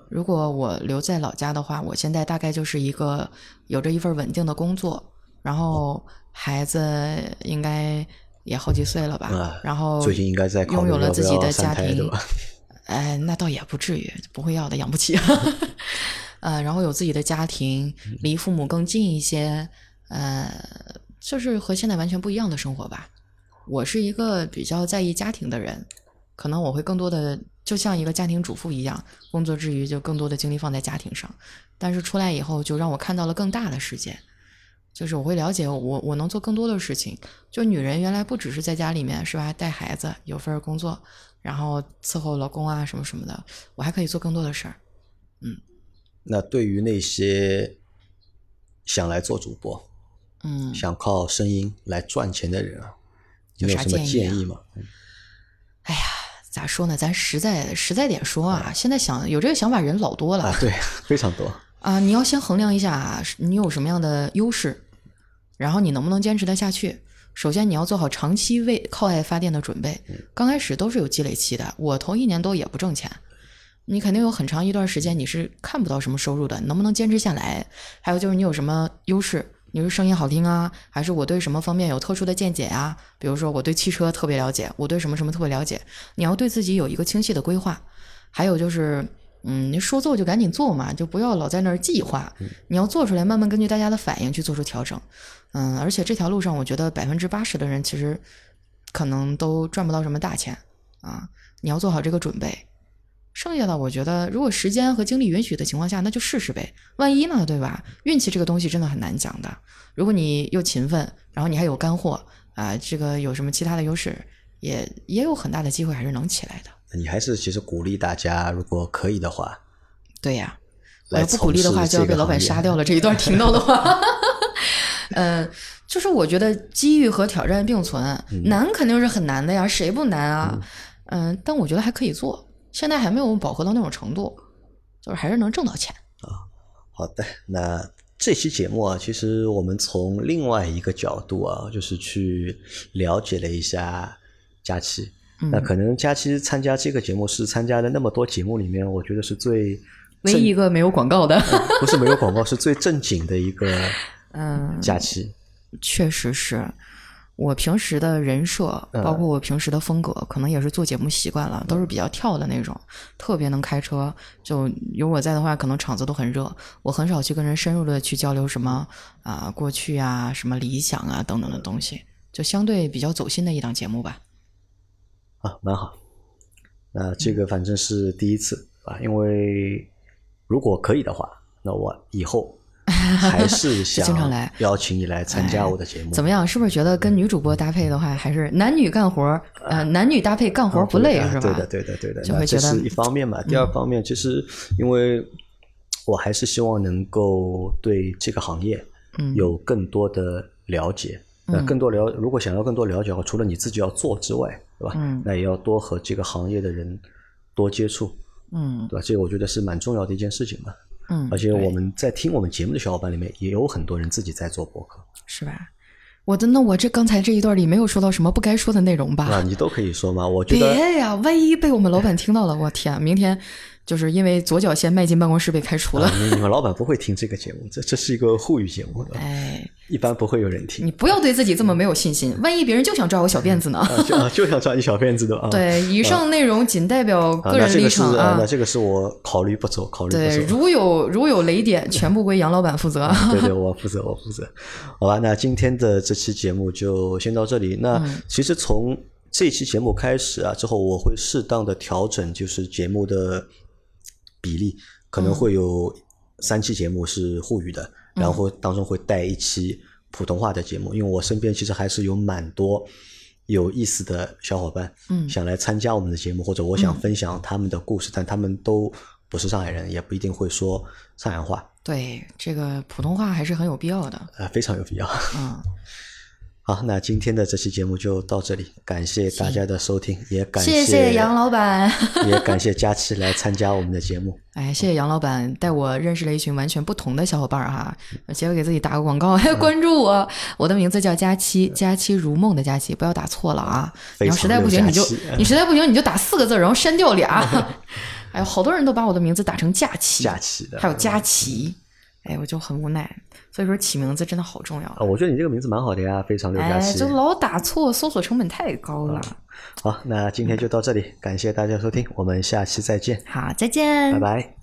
[SPEAKER 2] 如果我留在老家的话，我现在大概就是一个有着一份稳定的工作，然后孩子应该也好几岁了吧，
[SPEAKER 1] 啊
[SPEAKER 2] 然后
[SPEAKER 1] 最近应该在
[SPEAKER 2] 拥有了自己的家庭哎，那倒也不至于，不会要的，养不起。呃，然后有自己的家庭，离父母更近一些，呃，就是和现在完全不一样的生活吧。我是一个比较在意家庭的人，可能我会更多的就像一个家庭主妇一样，工作之余就更多的精力放在家庭上。但是出来以后，就让我看到了更大的世界，就是我会了解我我能做更多的事情。就女人原来不只是在家里面是吧，带孩子有份工作，然后伺候老公啊什么什么的，我还可以做更多的事儿。
[SPEAKER 1] 那对于那些想来做主播，
[SPEAKER 2] 嗯，
[SPEAKER 1] 想靠声音来赚钱的人啊，你
[SPEAKER 2] 有
[SPEAKER 1] 什么
[SPEAKER 2] 建议
[SPEAKER 1] 吗？
[SPEAKER 2] 哎呀，咋说呢？咱实在实在点说啊，现在想有这个想法人老多了
[SPEAKER 1] 啊，对，非常多。
[SPEAKER 2] 啊，你要先衡量一下啊，你有什么样的优势，然后你能不能坚持得下去。首先，你要做好长期为靠爱发电的准备。刚开始都是有积累期的，我头一年多也不挣钱，你肯定有很长一段时间你是看不到什么收入的，能不能坚持下来？还有就是你有什么优势？你是声音好听啊，还是我对什么方面有特殊的见解啊？比如说我对汽车特别了解，我对什么什么特别了解。你要对自己有一个清晰的规划。还有就是，嗯，你说做就赶紧做嘛，就不要老在那儿计划。你要做出来，慢慢根据大家的反应去做出调整。嗯，而且这条路上，我觉得百分之八十的人其实可能都赚不到什么大钱啊。你要做好这个准备。剩下的，我觉得如果时间和精力允许的情况下，那就试试呗。万一呢，对吧？运气这个东西真的很难讲的。如果你又勤奋，然后你还有干货啊，这个有什么其他的优势，也也有很大的机会还是能起来的。
[SPEAKER 1] 你还是其实鼓励大家，如果可以的话，
[SPEAKER 2] 对呀，我要不鼓励的话，就要被老板杀掉了。这一段听到的话，嗯，就是我觉得机遇和挑战并存，难肯定是很难的呀，谁不难啊？嗯、但我觉得还可以做，现在还没有饱和到那种程度，就是还是能挣到钱啊。
[SPEAKER 1] 好的，那这期节目啊，其实我们从另外一个角度啊，就是去了解了一下佳期。
[SPEAKER 2] 嗯
[SPEAKER 1] 那可能佳期参加这个节目是参加的那么多节目里面，我觉得是最
[SPEAKER 2] 唯一一个没有广告的，
[SPEAKER 1] 不是没有广告，是最正经的一个
[SPEAKER 2] 嗯，
[SPEAKER 1] 假期。
[SPEAKER 2] 确实是我平时的人设，
[SPEAKER 1] 嗯
[SPEAKER 2] 包括我平时的风格，可能也是做节目习惯了，都是比较跳的那种，特别能开车。就有我在的话，可能场子都很热。我很少去跟人深入的去交流什么啊、过去啊、什么理想啊等等的东西。就相对比较走心的一档节目吧。
[SPEAKER 1] 啊，蛮好。那这个反正是第一次啊，因为如果可以的话，那我以后 还是想
[SPEAKER 2] 经常来
[SPEAKER 1] 邀请你来参加我的节目。
[SPEAKER 2] 怎么样？是不是觉得跟女主播搭配的话，还是男女干活？呃，男女搭配干活不累是吧？
[SPEAKER 1] 对的，对的，对的。
[SPEAKER 2] 就会觉得
[SPEAKER 1] 那这是一方面嘛。第二方面，其实因为我还是希望能够对这个行业
[SPEAKER 2] 嗯
[SPEAKER 1] 有更多的了解。那更多了，如果想要更多了解的话，除了你自己要做之外，对吧？
[SPEAKER 2] 嗯
[SPEAKER 1] 那也要多和这个行业的人多接触，
[SPEAKER 2] 嗯
[SPEAKER 1] 对吧？这个我觉得是蛮重要的一件事情吧。
[SPEAKER 2] 嗯，
[SPEAKER 1] 而且我们在听我们节目的小伙伴里面，也有很多人自己在做博客
[SPEAKER 2] 是吧？我的那我这刚才这一段里没有说到什么不该说的内容吧？
[SPEAKER 1] 啊，你都可以说嘛。我觉得
[SPEAKER 2] 别呀，万一被我们老板听到了，我天，明天就是因为左脚先迈进办公室被开除了。
[SPEAKER 1] 啊你你们老板不会听这个节目，这这是一个沪语节目，
[SPEAKER 2] 哎，
[SPEAKER 1] 一般不会有人听
[SPEAKER 2] 你。不要对自己这么没有信心，万一别人就想抓我小辫子呢？
[SPEAKER 1] 啊，就啊就想抓你小辫子的啊。
[SPEAKER 2] 对，以上内容仅代表
[SPEAKER 1] 啊，
[SPEAKER 2] 个人立场
[SPEAKER 1] 啊，那这个是我考虑不周，考虑不
[SPEAKER 2] 对，
[SPEAKER 1] 周。
[SPEAKER 2] 如有如有雷点，全部归杨老板负责。
[SPEAKER 1] 对对，我负责，我负责。好吧，那今天的这期节目就先到这里。那
[SPEAKER 2] 嗯
[SPEAKER 1] 其实从这期节目开始啊，之后我会适当的调整，就是节目的比例，可能会有三期节目是沪语的，然后当中会带一期普通话的节目，因为我身边其实还是有蛮多。有意思的小伙伴，
[SPEAKER 2] 嗯
[SPEAKER 1] 想来参加我们的节目，或者我想分享他们的故事，但他们都不是上海人，也不一定会说上海话，
[SPEAKER 2] 对，这个普通话还是很有必要的。
[SPEAKER 1] 呃，非常有必要。
[SPEAKER 2] 嗯，
[SPEAKER 1] 好，那今天的这期节目就到这里，感谢大家的收听，也感
[SPEAKER 2] 谢谢杨老板。
[SPEAKER 1] 也感谢佳期来参加我们的节目。
[SPEAKER 2] 哎，谢谢杨老板带我认识了一群完全不同的小伙伴儿哈。结尾给自己打个广告，还关注我，我的名字叫佳期，佳期如梦的佳期，不要打错了啊！你要实在不行，你就你实在不行，你就打四个字，然后删掉俩。哎呦，好多人都把我的名字打成假期，
[SPEAKER 1] 假期的
[SPEAKER 2] 还有佳琪，哎，我就很无奈。所以说起名字真的好重要
[SPEAKER 1] 啊，。我觉得你这个名字蛮好的呀，非常六加
[SPEAKER 2] 哎，
[SPEAKER 1] 七
[SPEAKER 2] 就。老打错，搜索成本太高了。
[SPEAKER 1] 好，那今天就到这里，感谢大家收听，我们下期再见，
[SPEAKER 2] 好，再见，
[SPEAKER 1] 拜拜。